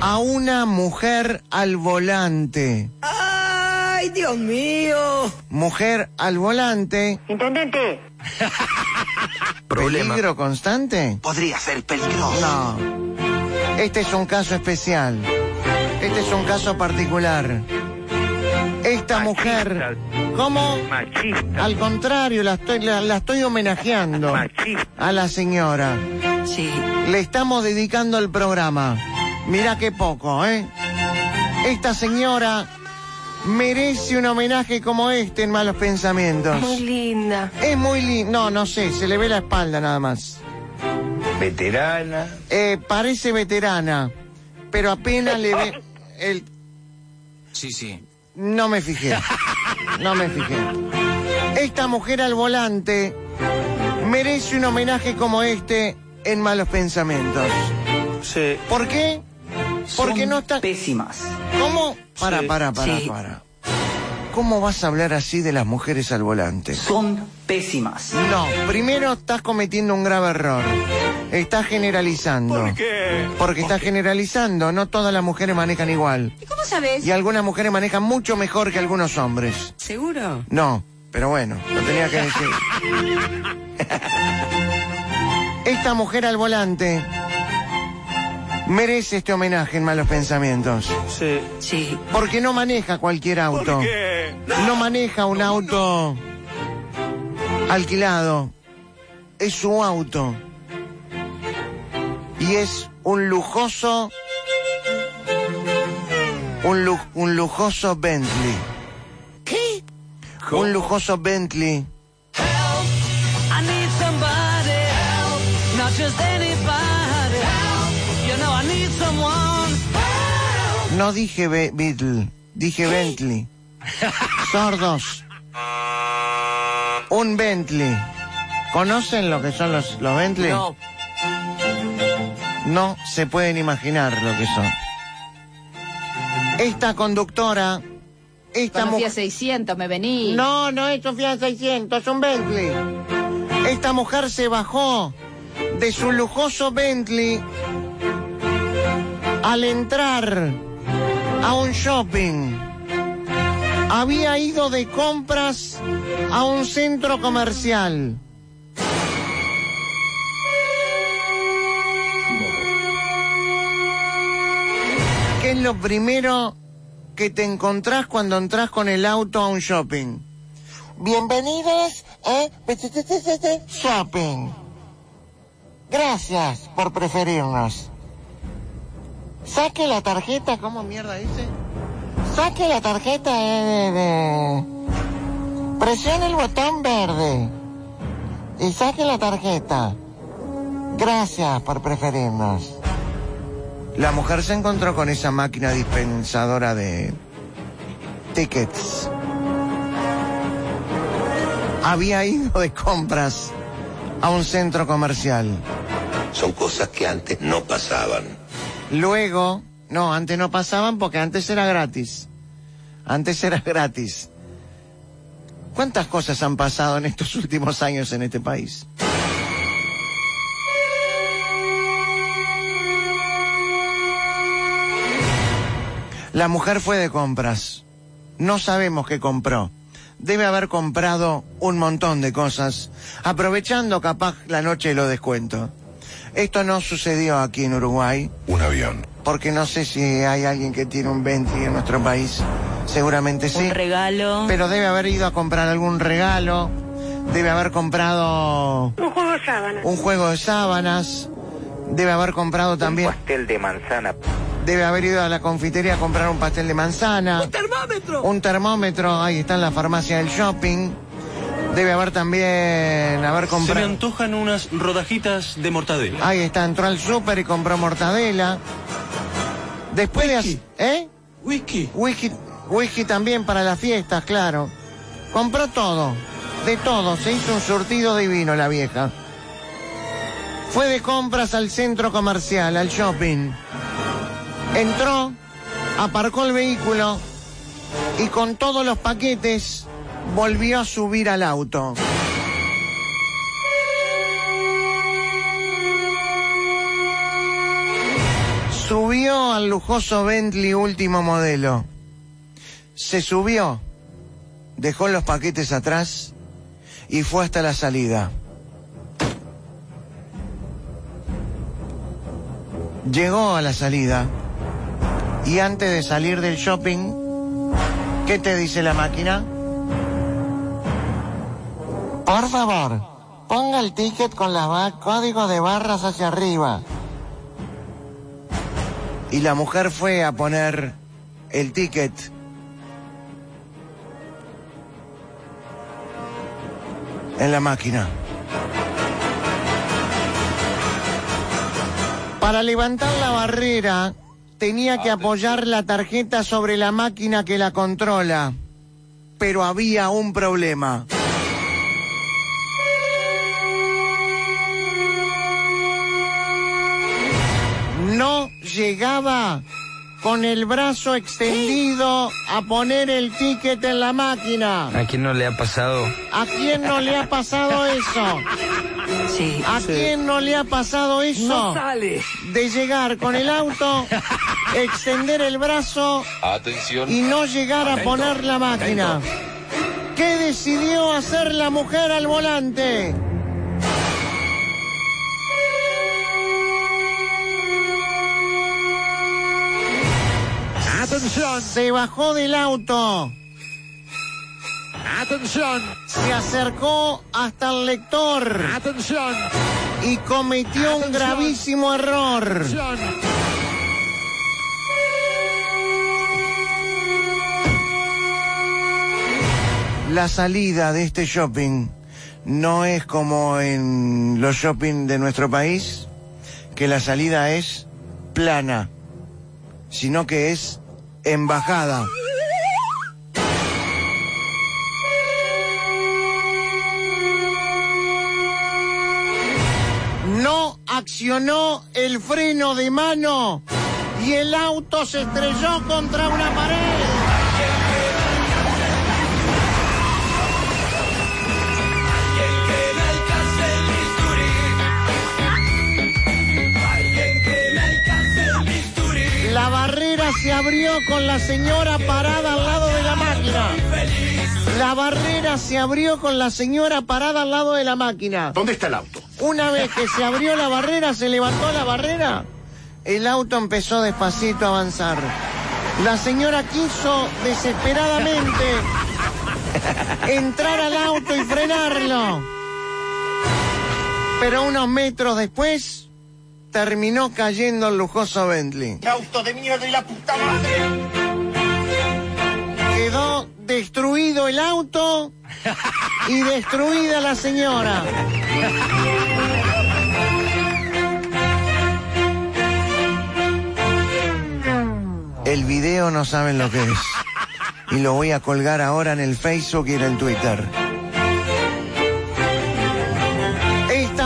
a una mujer al volante. ¡Ay, Dios mío! Mujer al volante. Intendente. ¿Peligro constante? Podría ser peligroso. No. Este es un caso especial. Este es un caso particular. Esta mujer. ¿Cómo? Al contrario, la estoy, la, la estoy homenajeando a la señora. Sí. Le estamos dedicando el programa. Mira qué poco, ¿eh? Esta señora merece un homenaje como este en Malos Pensamientos. Muy linda. Es muy lindo. No, no sé, se le ve la espalda nada más. Veterana. Eh, parece veterana, pero apenas le ve el... Sí, sí. No me fijé. No me fijé. Esta mujer al volante merece un homenaje como este en Malos Pensamientos. Sí. ¿Por qué? Porque no está... Pésimas. ¿Cómo? Para, Sí. para, para, Sí. para. ¿Cómo vas a hablar así de las mujeres al volante? Son pésimas. No, primero estás cometiendo un grave error. Estás generalizando. ¿Por qué? Porque estás generalizando. No todas las mujeres manejan igual. ¿Y cómo sabes? Y algunas mujeres manejan mucho mejor que algunos hombres. ¿Seguro? No, pero bueno, lo tenía que decir. Esta mujer al volante merece este homenaje en Malos Pensamientos. Sí. Sí. Porque no maneja cualquier auto. qué? No maneja un auto alquilado. Es su auto. Y es un lujoso. Un, lu- un lujoso Bentley. ¿Qué? Un lujoso Bentley. I need somebody help, not just anybody No dije Be- Beatle, dije Bentley. Sordos. Un Bentley. ¿Conocen lo que son los, los Bentley? No. No se pueden imaginar lo que son. Esta conductora, esta mujer... 600 me vení. No, no es Fiat 600, es un Bentley. Esta mujer se bajó de su lujoso Bentley al entrar a un shopping. Había ido de compras a un centro comercial. ¿Qué es lo primero que te encontrás cuando entras con el auto a un shopping? Bienvenidos a Shopping. Gracias por preferirnos. Saque la tarjeta, ¿cómo mierda dice? Saque la tarjeta de... de- de- Presione el botón verde. Y saque la tarjeta. Gracias por preferirnos. La mujer se encontró con esa máquina dispensadora de tickets. Había ido de compras a un centro comercial. Son cosas que antes no pasaban. Luego, no, antes no pasaban porque antes era gratis. Antes era gratis. ¿Cuántas cosas han pasado en estos últimos años en este país? La mujer fue de compras. No sabemos qué compró. Debe haber comprado un montón de cosas, aprovechando capaz la noche de los descuentos. Esto no sucedió aquí en Uruguay, Un avión. porque no sé si hay alguien que tiene un Bentley en nuestro país. Seguramente sí. Un regalo. Pero debe haber ido a comprar algún regalo. Debe haber comprado Un juego de sábanas. un juego de sábanas. Debe haber comprado también. Pastel de manzana. Debe haber ido a la confitería a comprar un pastel de manzana. ¡Un termómetro! Un termómetro. Ahí está en la farmacia del shopping. Debe haber también haber Se me comprado. antojan unas rodajitas de mortadela. Ahí está, entró al súper y compró mortadela. Después de así. ¿Eh? Whisky. Whisky, whisky también para las fiestas, claro. Compró todo, de todo, se hizo un surtido divino la vieja. Fue de compras al centro comercial, al shopping. Entró, aparcó el vehículo y con todos los paquetes volvió a subir al auto. subió al lujoso Bentley último modelo. Se subió, dejó los paquetes atrás y fue hasta la salida. Llegó a la salida y antes de salir del shopping, ¿qué te dice la máquina? Por favor, ponga el ticket con los ba- códigos de barras hacia arriba. Y la mujer fue a poner el ticket. En la máquina. Para levantar la barrera, tenía que apoyar la tarjeta sobre la máquina que la controla. Pero había un problema. No llegaba con el brazo extendido a poner el ticket en la máquina. ¿A quién no le ha pasado? ¿A quién no le ha pasado eso? Sí. ¿A Sí. quién no le ha pasado eso? No sale. De llegar con el auto, extender el brazo Atención. y no llegar a Atento, poner la máquina. ¿Qué decidió hacer la mujer al volante? Atención. Se bajó del auto. Atención. Se acercó hasta el lector. Atención. Y cometió un gravísimo error. Atención. La salida de este shopping no es como en los shopping de nuestro país, que la salida es plana, sino que es embajada. No accionó el freno de mano y el auto se estrelló contra una pared. Se abrió con la señora parada al lado de la máquina. La barrera se abrió con la señora parada al lado de la máquina. ¿Dónde está el auto? Una vez que se abrió la barrera, se levantó la barrera, el auto empezó despacito a avanzar. La señora quiso desesperadamente entrar al auto y frenarlo. Pero unos metros después terminó cayendo el lujoso Bentley. Auto de mierda y la puta madre. Quedó destruido el auto y destruida la señora. El video no saben lo que es. Y lo voy a colgar ahora en el Facebook y en el Twitter.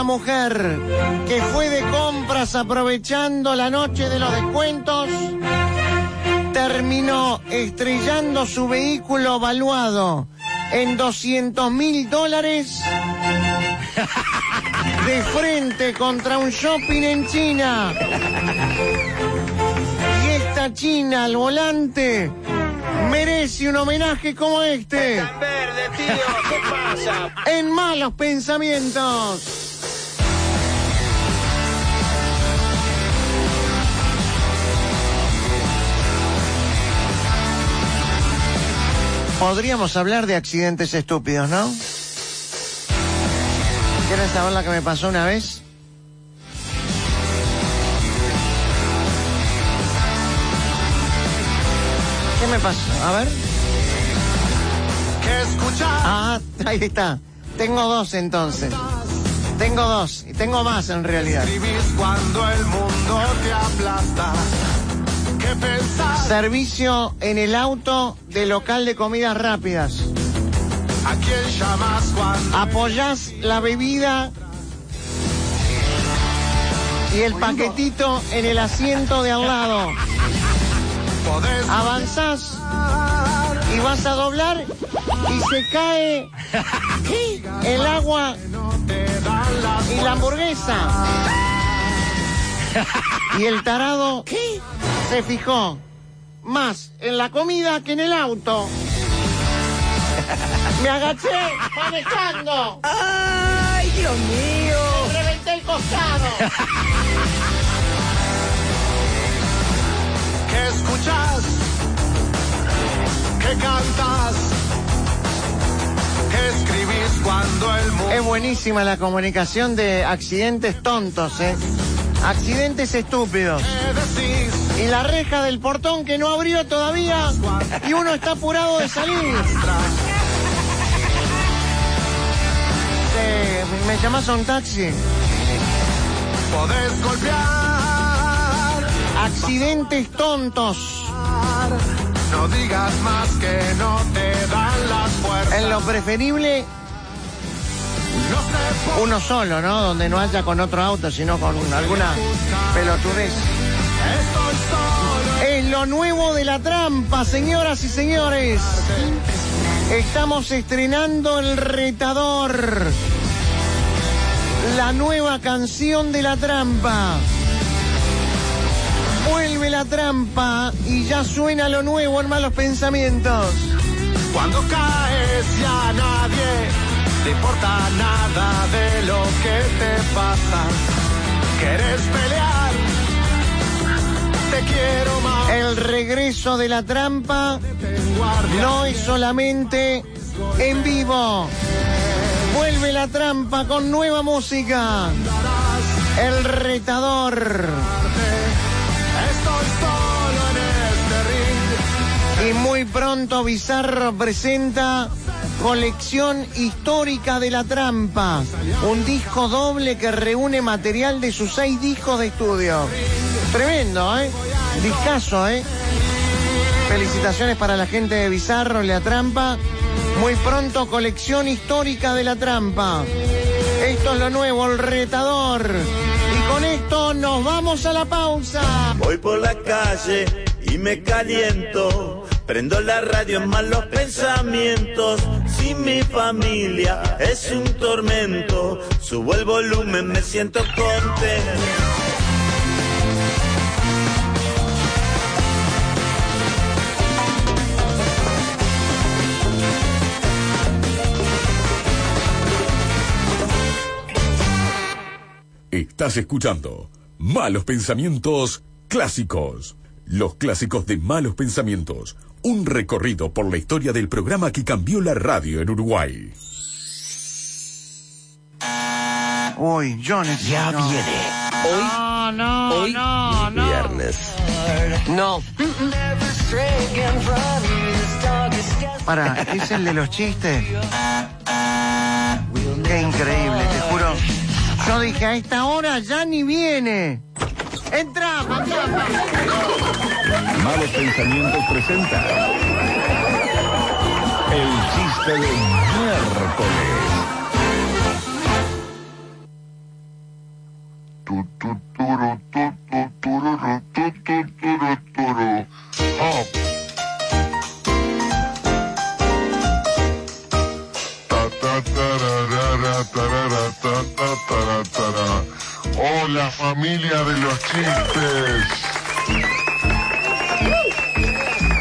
Mujer que fue de compras aprovechando la noche de los descuentos terminó estrellando su vehículo valuado en 200 mil dólares de frente contra un shopping en China. Y esta China al volante merece un homenaje como este. En malos pensamientos. Podríamos hablar de accidentes estúpidos, ¿no? ¿Quieres saber la que me pasó una vez? ¿Qué me pasó? A ver. Ah, ahí está. Tengo dos entonces. Tengo dos. Y tengo más en realidad. Escribís cuando el mundo te aplasta. Servicio en el auto de local de comidas rápidas. ¿A quién llamas cuando Apoyás la bebida y el paquetito en el asiento de al lado. Avanzás y vas a doblar y se cae el agua y la hamburguesa. Y el tarado se fijó más en la comida que en el auto. Me agaché manejando. ¡Ay, Dios mío! Me reventé el costado. ¿Qué escuchas? ¿Qué cantas? ¿Qué escribís cuando el mundo... Es buenísima la comunicación de accidentes tontos, ¿eh? Accidentes estúpidos. Y la reja del portón que no abrió todavía y uno está apurado de salir. Eh, ¿Me llamas a un taxi? Podés golpear, Accidentes tontos. no digas más que no te dan las fuerzas. En lo preferible, uno solo, ¿no? Donde no haya con otro auto, sino con alguna pelotudez. Es lo nuevo de la trampa, señoras y señores. Estamos estrenando El Retador. La nueva canción de la trampa. Vuelve la trampa y ya suena lo nuevo en malos pensamientos. Cuando caes ya nadie te importa nada de lo que te pasa. ¿Quieres pelear? Te quiero más. El regreso de la trampa no es solamente en vivo. Vuelve la trampa con nueva música. El retador. Este. Y muy pronto Bizarro presenta Colección Histórica de la Trampa. Un disco doble que reúne material de sus seis discos de estudio. Tremendo, ¿eh? Discaso, ¿eh? Felicitaciones para la gente de Bizarro, La Trampa. Muy pronto Colección Histórica de la Trampa. Esto es lo nuevo, el retador. Y con esto nos vamos a la pausa. Voy por la calle y me caliento. Prendo la radio en malos pensamientos. Si mi familia es un tormento, subo el volumen, me siento contento. Estás escuchando Malos Pensamientos Clásicos. Los clásicos de Malos Pensamientos. Un recorrido por la historia del programa que cambió la radio en Uruguay. Uy, Jones. Ya no. viene. No, no, Hoy, no, no. Viernes. No. Para, ¿es el de los chistes? Qué increíble, te juro. Yo dije, a esta hora ya ni viene. Entra, fantasma. Malos Pensamientos presenta El chiste de miércoles. Tu, tu, turu, tu, tu, tururu, tu, tu, turu, turu. Oh. Ta, ta, ta. Hola familia de los chistes.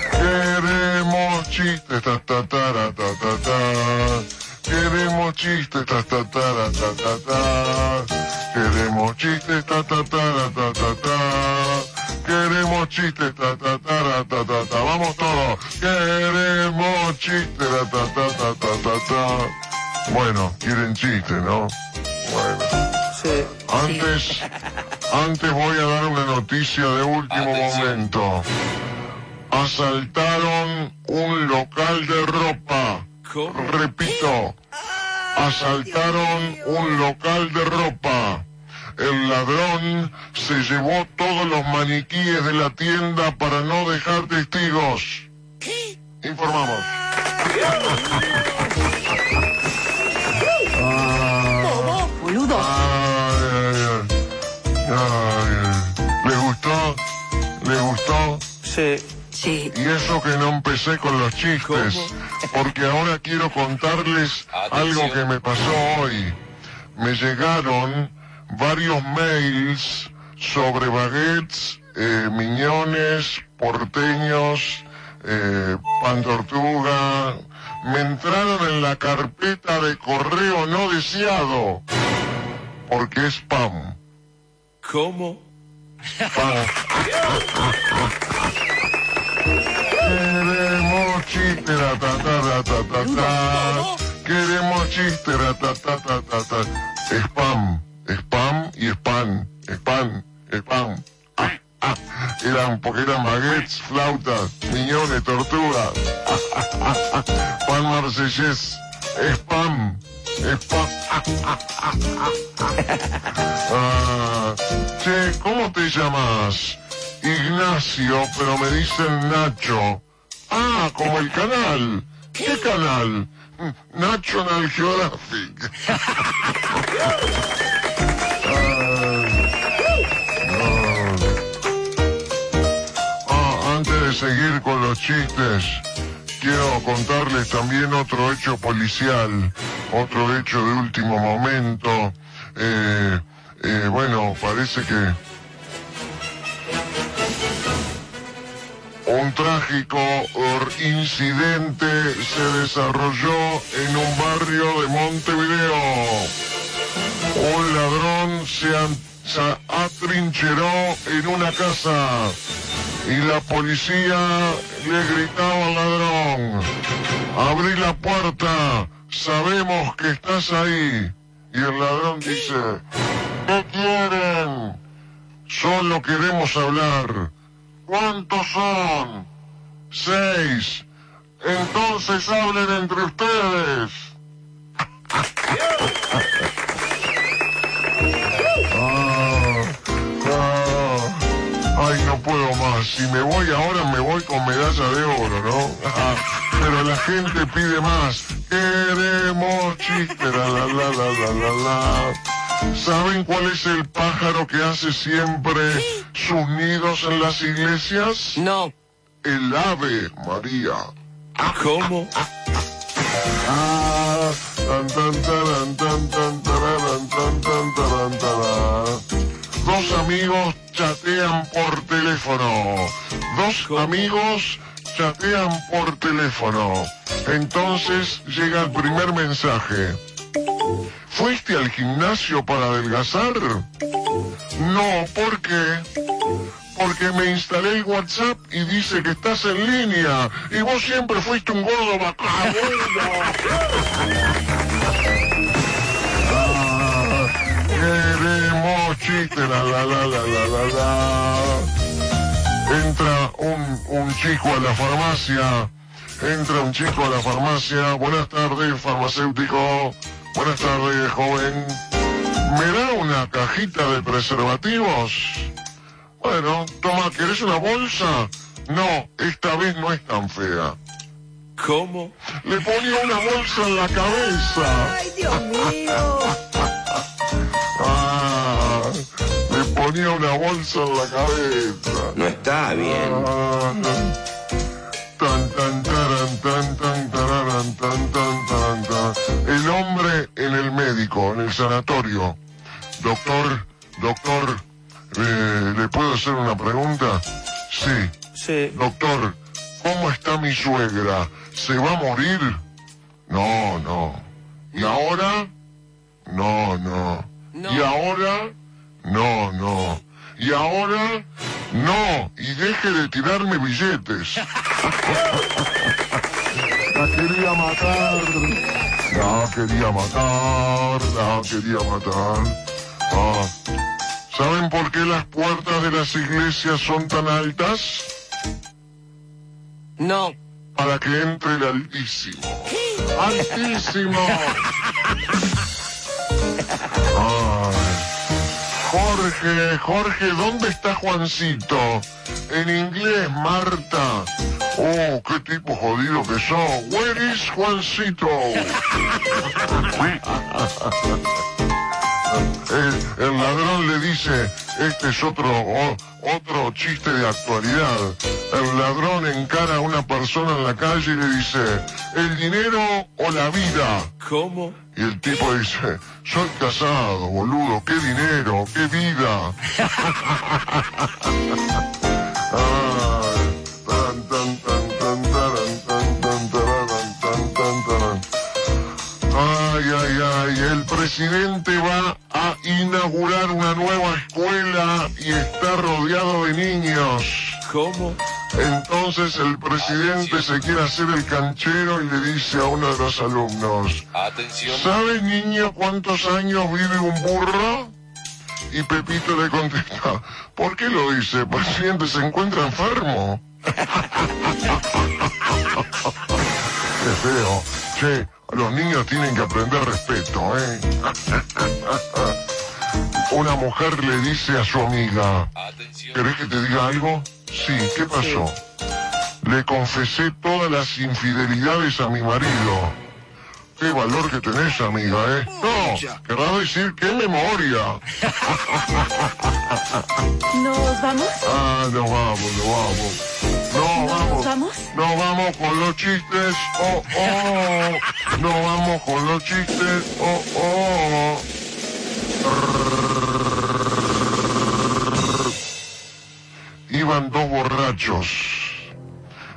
Queremos chistes, ta ta ta ta ta. Queremos chistes, ta ta ta ta ta ta. Queremos chistes, ta ta ta ta ta ta. Queremos chistes, ta ta ta ta ta ta. Vamos todos. Queremos chistes, ta ta ta ta ta ta. Bueno, quieren chistes, ¿no? Bueno. Antes, antes voy a dar una noticia de último momento. Asaltaron un local de ropa. Repito, asaltaron un local de ropa. El ladrón se llevó todos los maniquíes de la tienda para no dejar testigos. Informamos. ¿Le gustó? Sí. Sí. Y eso que no empecé con los chistes, porque ahora quiero contarles algo que me pasó hoy. Me llegaron varios mails sobre baguettes, eh, miñones, porteños, eh, pan tortuga. Me entraron en la carpeta de correo no deseado, porque es spam. ¿Cómo? Queremos chiste, ra, ta, ta, ta, ta, ta. Queremos chiste, ra, ta, ta, ta, ta, ta. Spam, spam y spam, spam, spam. Ah, ah. Eran, porque eran baguettes, flautas, miñones, tortugas. Pan marsellés, spam. Ah, che, ¿cómo te llamas? Ignacio, pero me dicen Nacho. Ah, como el canal. ¿Qué canal? National Geographic. Ah, antes de seguir con los chistes, quiero contarles también otro hecho policial, otro hecho de último momento. Eh, eh, bueno, parece que un trágico incidente se desarrolló en un barrio de Montevideo. Un ladrón se, se atrincheró en una casa y la policía le gritaba al ladrón, abrí la puerta, sabemos que estás ahí. Y el ladrón dice, ¿qué quieren? Solo queremos hablar. ¿Cuántos son? Seis. Entonces hablen entre ustedes. Ah, ah. Ay, no puedo más. Si me voy ahora, me voy con medalla de oro, ¿no? Pero la gente pide más. Queremos chistes. La, la, la, la, la, la, la. ¿Saben cuál es el pájaro que hace siempre sus nidos en las iglesias? No. El ave, María. ¿Cómo? Ah, tan, tan, taran, tan, tan, tararan, tan, tan, taran, tarán. Dos amigos chatean por teléfono. Dos amigos chatean por teléfono. Entonces llega el primer mensaje. ¿Fuiste al gimnasio para adelgazar? No, ¿por qué? Porque me instalé el WhatsApp y dice que estás en línea. Y vos siempre fuiste un gordo Ah, Queremos chiste, la la la la la la la. Entra un, un chico a la farmacia. Entra un chico a la farmacia. Buenas tardes, farmacéutico. Buenas tardes, joven. ¿Me da una cajita de preservativos? Bueno, toma, ¿querés una bolsa? No, esta vez no es tan fea. ¿Cómo? Le ponía una bolsa en la cabeza. ¡Ay, Dios mío! le ponía una bolsa en la cabeza. No está bien. Ah, tan, tan, taran, tan, tan, tararan, tan, tan, taran, tan. El hombre en el médico, en el sanatorio. Doctor, doctor, eh, ¿le puedo hacer una pregunta? Sí. Sí. Doctor, ¿cómo está mi suegra? ¿Se va a morir? No, no. ¿Y ahora? No, no. ¿Y ahora? No, no. ¿Y ahora? No. Y deje de tirarme billetes. La quería matar. La quería matar. La quería matar. Ah. ¿Saben por qué las puertas de las iglesias son tan altas? No. Para que entre el Altísimo. ¡Altísimo! Ay. Jorge, Jorge, ¿dónde está Juancito? En inglés, Marta. Oh, qué tipo jodido que sos. Where is Juancito? El, el ladrón le dice, este es otro, o- otro chiste de actualidad. El ladrón encara a una persona en la calle y le dice, ¿el dinero o la vida? ¿Cómo? Y el tipo dice, soy casado, boludo, qué dinero, qué vida. Ay, tan, tan, tan. Ay, ay, ay, el presidente va a inaugurar una nueva escuela y está rodeado de niños. ¿Cómo? Entonces el presidente se quiere hacer el canchero y le dice a uno de los alumnos, Atención. ¿sabes niño cuántos años vive un burro? Y Pepito le contesta, ¿por qué lo dice? El presidente se encuentra enfermo. Qué feo. Che, los niños tienen que aprender respeto, ¿eh? Una mujer le dice a su amiga, ¿querés que te diga algo? Sí, ¿qué pasó? Le confesé todas las infidelidades a mi marido. Qué valor que tenés, amiga, ¿eh? No, querrá decir qué memoria. ¿Nos vamos? Ah, nos vamos, nos vamos. No, vamos. ¿Nos vamos? No vamos con los chistes, oh, oh. No vamos con los chistes, oh, oh. Iban dos borrachos.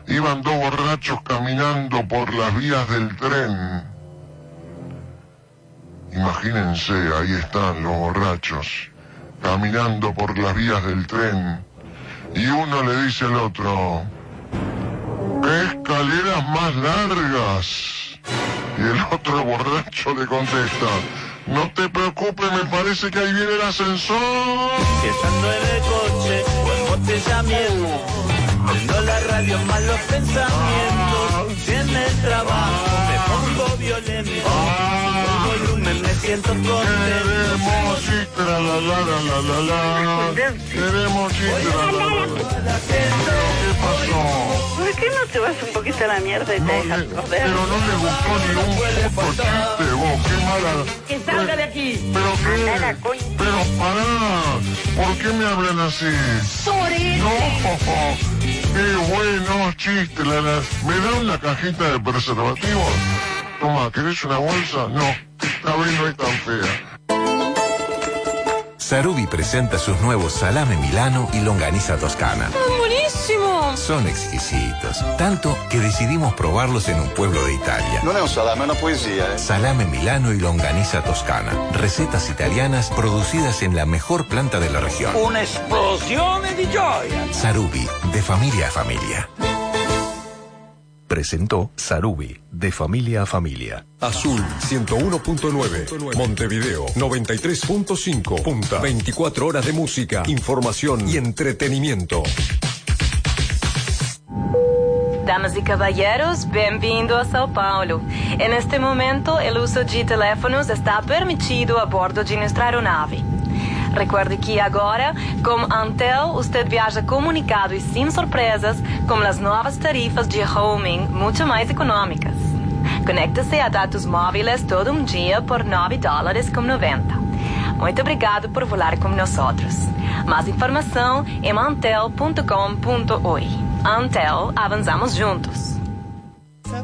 Iban dos borrachos caminando por las vías del tren. Imagínense, ahí están los borrachos, caminando por las vías del tren. Y uno le dice al otro, ¡qué escaleras más largas! Y el otro borracho le contesta, no te preocupes, me parece que ahí viene el ascensor. Estando en el coche o en embotellamiento, prendo la radio más los pensamientos. Si en el trabajo me pongo violento, siento contento. Queremos chiste, la la la la la la la. Queremos chiste, la la la la. ¿Qué pasó? ¿Por qué no te vas un poquito a la mierda y te dejas joder? Pero no le gustó ni un puto chiste, vos, qué mala. ¡Que salga de aquí! ¿Pero qué? Pero pará, ¿por qué me hablan así? ¡Sorete! No, qué bueno chiste, la, la. ¿Me da una cajita de preservativos? Toma, ¿querés una bolsa? No, esta vez no es tan fea. Sarubi presenta sus nuevos salame milano y longaniza toscana. ¡Buenísimo! Son exquisitos, tanto que decidimos probarlos en un pueblo de Italia. Non è un salame, è una poesia, eh. Salame milano y longaniza toscana. Recetas italianas producidas en la mejor planta de la región. Un'esplosione di gioia! Sarubi, de familia a familia. Presentó Sarubi, de familia a familia. Azul 101.9, Montevideo 93.5, Punta 24 horas de música, información y entretenimiento. Damas y caballeros, bem-vindo a São Paulo. En este momento, el uso de teléfonos está permitido a bordo de nuestra aeronave. Recuerde que agora, com Antel, usted viaja comunicado e sem surpresas com as novas tarifas de roaming muito mais econômicas. Conecte-se a dados móveis todo um dia por 9 dólares com 90. Muito obrigado por volar com nós. Mais informação em antel.com.oi. Antel, avanzamos juntos.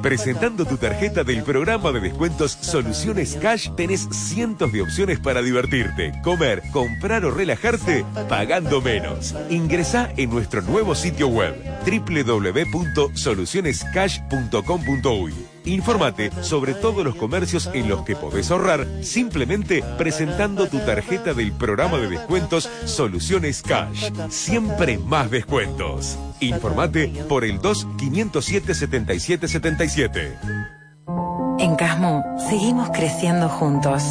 Presentando tu tarjeta del programa de descuentos Soluciones Cash, tenés cientos de opciones para divertirte, comer, comprar o relajarte pagando menos. Ingresá en nuestro nuevo sitio web www.solucionescash.com.uy. Infórmate sobre todos los comercios en los que podés ahorrar simplemente presentando tu tarjeta del programa de descuentos Soluciones Cash. Siempre más descuentos. Informate por el 2-507-7777. En Casmo, seguimos creciendo juntos.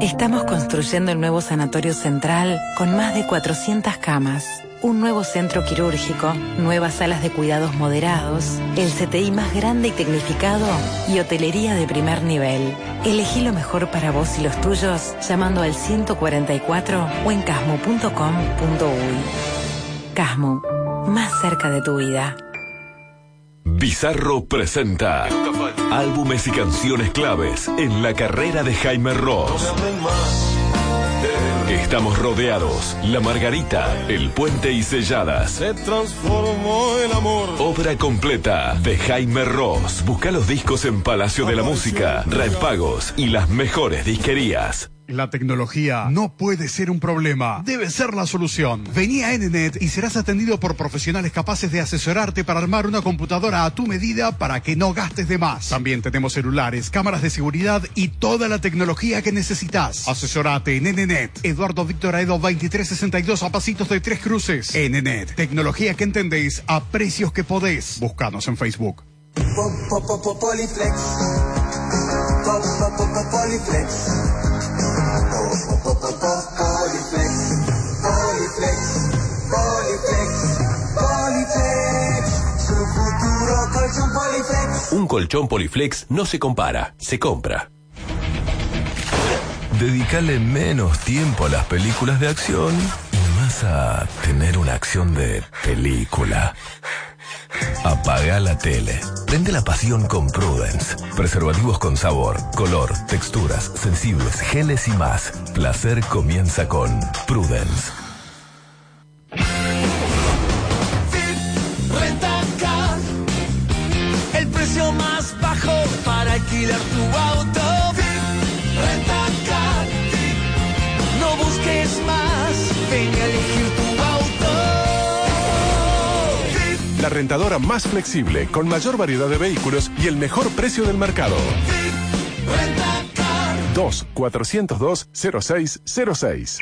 Estamos construyendo el nuevo sanatorio central con más de 400 camas, un nuevo centro quirúrgico, nuevas salas de cuidados moderados, el CTI más grande y tecnificado y hotelería de primer nivel. Elegí lo mejor para vos y los tuyos llamando al 144 o en casmo.com.uy. Casmo, más cerca de tu vida. Bizarro presenta álbumes y canciones claves en la carrera de Jaime Ross. Estamos rodeados. La Margarita, El Puente y Selladas. Se transformó el amor. Obra completa de Jaime Ross. Busca los discos en Palacio de la Música, Red Pagos y las mejores disquerías. La tecnología no puede ser un problema, debe ser la solución. Vení a NNET y serás atendido por profesionales capaces de asesorarte para armar una computadora a tu medida para que no gastes de más. También tenemos celulares, cámaras de seguridad y toda la tecnología que necesitas. Asesorate en NNET. Eduardo Víctor Aedo 2362 a pasitos de Tres Cruces. NNET. Tecnología que entendéis a precios que podés. Búscanos en Facebook. Poliflex. Poliflex. Poliflex. Un colchón Poliflex no se compara, se compra. Dedícale menos tiempo a las películas de acción y más a tener una acción de película. Apaga la tele. Prende la pasión con Prudence. Preservativos con sabor, color, texturas, sensibles, geles y más. Placer comienza con Prudence. La rentadora más flexible, con mayor variedad de vehículos y el mejor precio del mercado. 2-402-0606.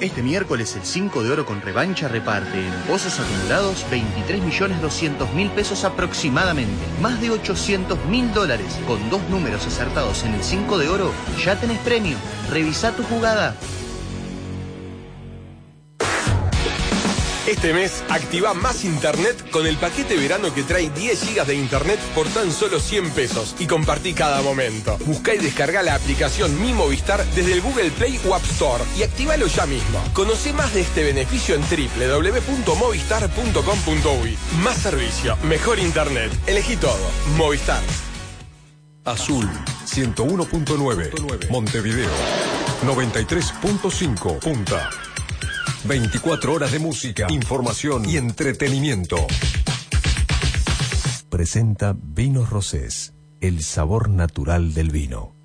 Este miércoles el 5 de oro con revancha reparte en pozos acumulados 23 millones 200 mil pesos aproximadamente. Más de 800 mil dólares. Con dos números acertados en el 5 de oro, ya tenés premio. Revisa tu jugada. Este mes activa más internet con el paquete verano que trae 10 gigas de internet por tan solo 100 pesos y compartí cada momento. Busca y descarga la aplicación Mi Movistar desde el Google Play o App Store y activalo ya mismo. Conoce más de este beneficio en www.movistar.com.uy. Más servicio, mejor internet. Elegí todo. Movistar. Azul 101.9 Montevideo 93.5 Punta 24 horas de música, información y entretenimiento. Presenta Vinos Rosés, el sabor natural del vino.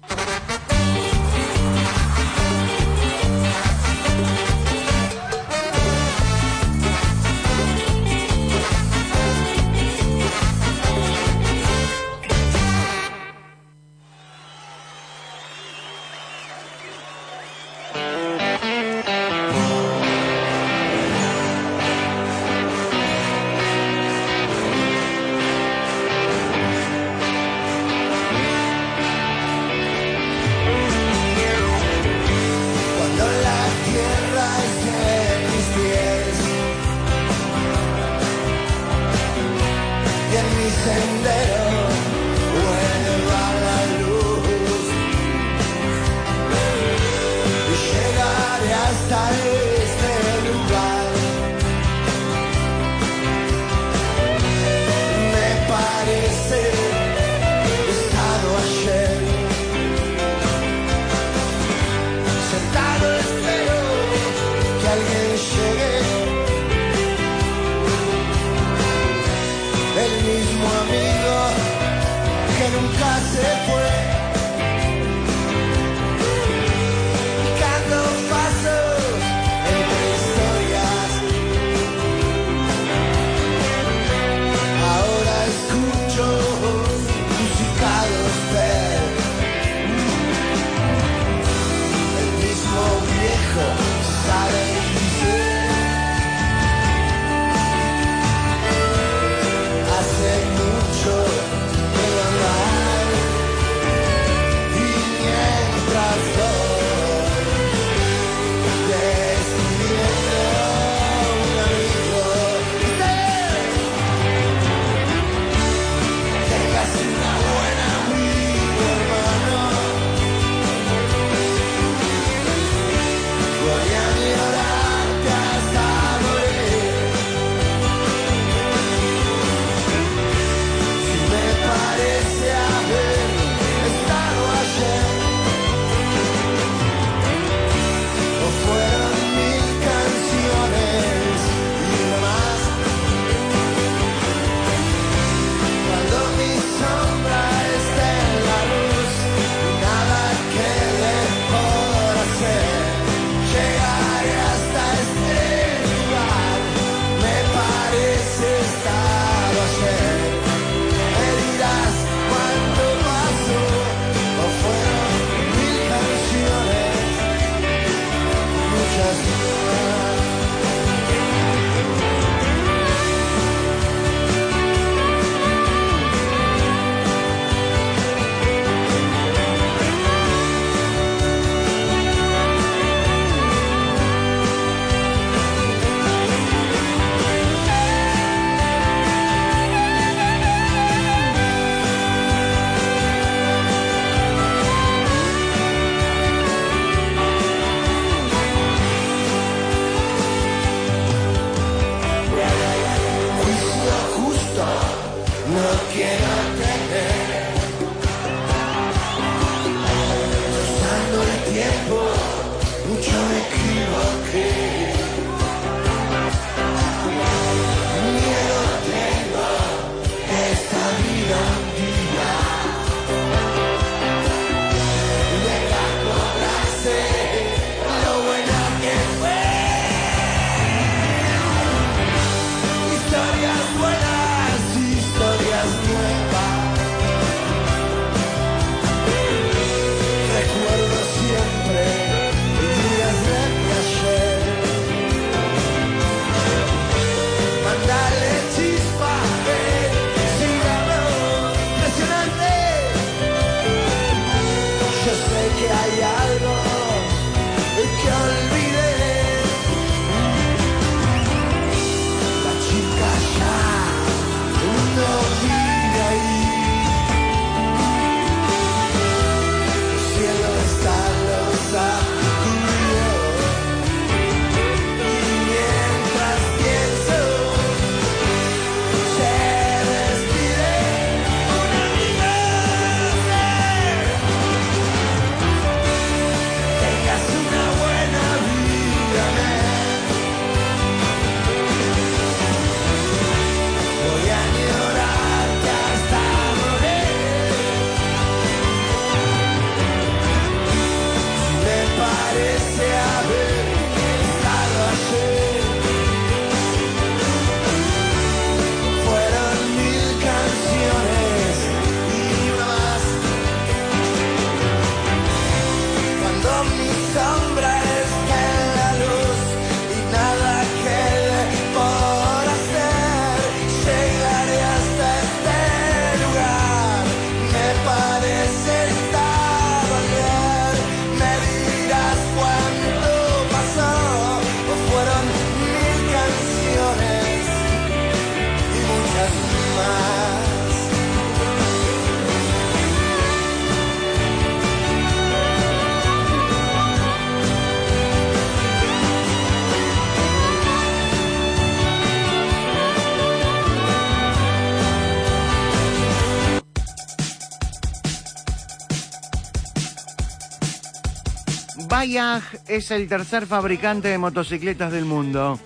Bayaj es el tercer fabricante de motocicletas del mundo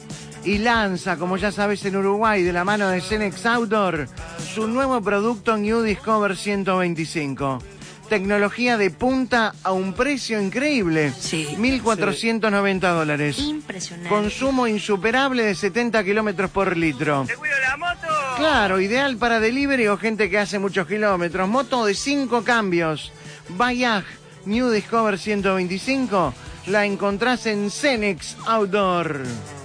y lanza, como ya sabes, en Uruguay, de la mano de Cenex Outdoor, su nuevo producto New Discover 125. Tecnología de punta a un precio increíble. 1.490 dólares. Impresionante. Consumo insuperable de 70 kilómetros por litro. Claro, ideal para delivery o gente que hace muchos kilómetros. Moto de 5 cambios. Bayaj New Discover 125 la encontrás en Cenex Outdoor.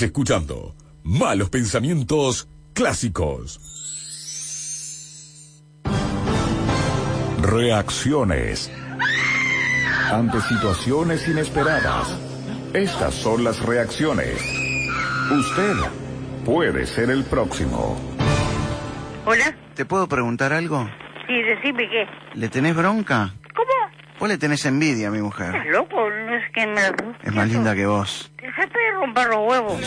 Estás escuchando Malos Pensamientos Clásicos. Reacciones. Ante situaciones inesperadas. Estas son las reacciones. Usted puede ser el próximo. Hola. ¿Te puedo preguntar algo? Sí, decime qué. ¿Le tenés bronca? ¿Cómo? Vos le tenés envidia a mi mujer. ¿Estás loco? No es que me... Es más linda que vos. Dejate de romper los huevos.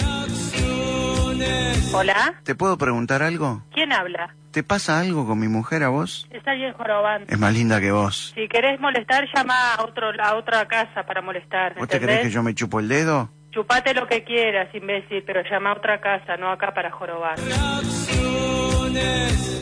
Hola. ¿Te puedo preguntar algo? ¿Quién habla? ¿Te pasa algo con mi mujer a vos? Está alguien jorobando. Es más linda que vos. Si querés molestar, llama a, otro, a otra casa para molestar. ¿Vos te crees que yo me chupo el dedo? Chupate lo que quieras, imbécil, pero llama a otra casa, no acá para jorobar.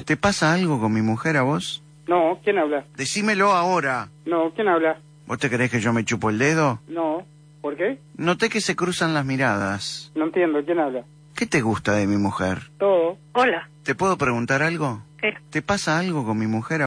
¿Te pasa algo con mi mujer a vos? No, ¿quién habla? Decímelo ahora. No, ¿quién habla? ¿Vos te crees que yo me chupo el dedo? No, ¿por qué? Noté que se cruzan las miradas. No entiendo, ¿quién habla? ¿Qué te gusta de mi mujer? Todo. Hola. ¿Te puedo preguntar algo? ¿Qué? ¿Te pasa algo con mi mujer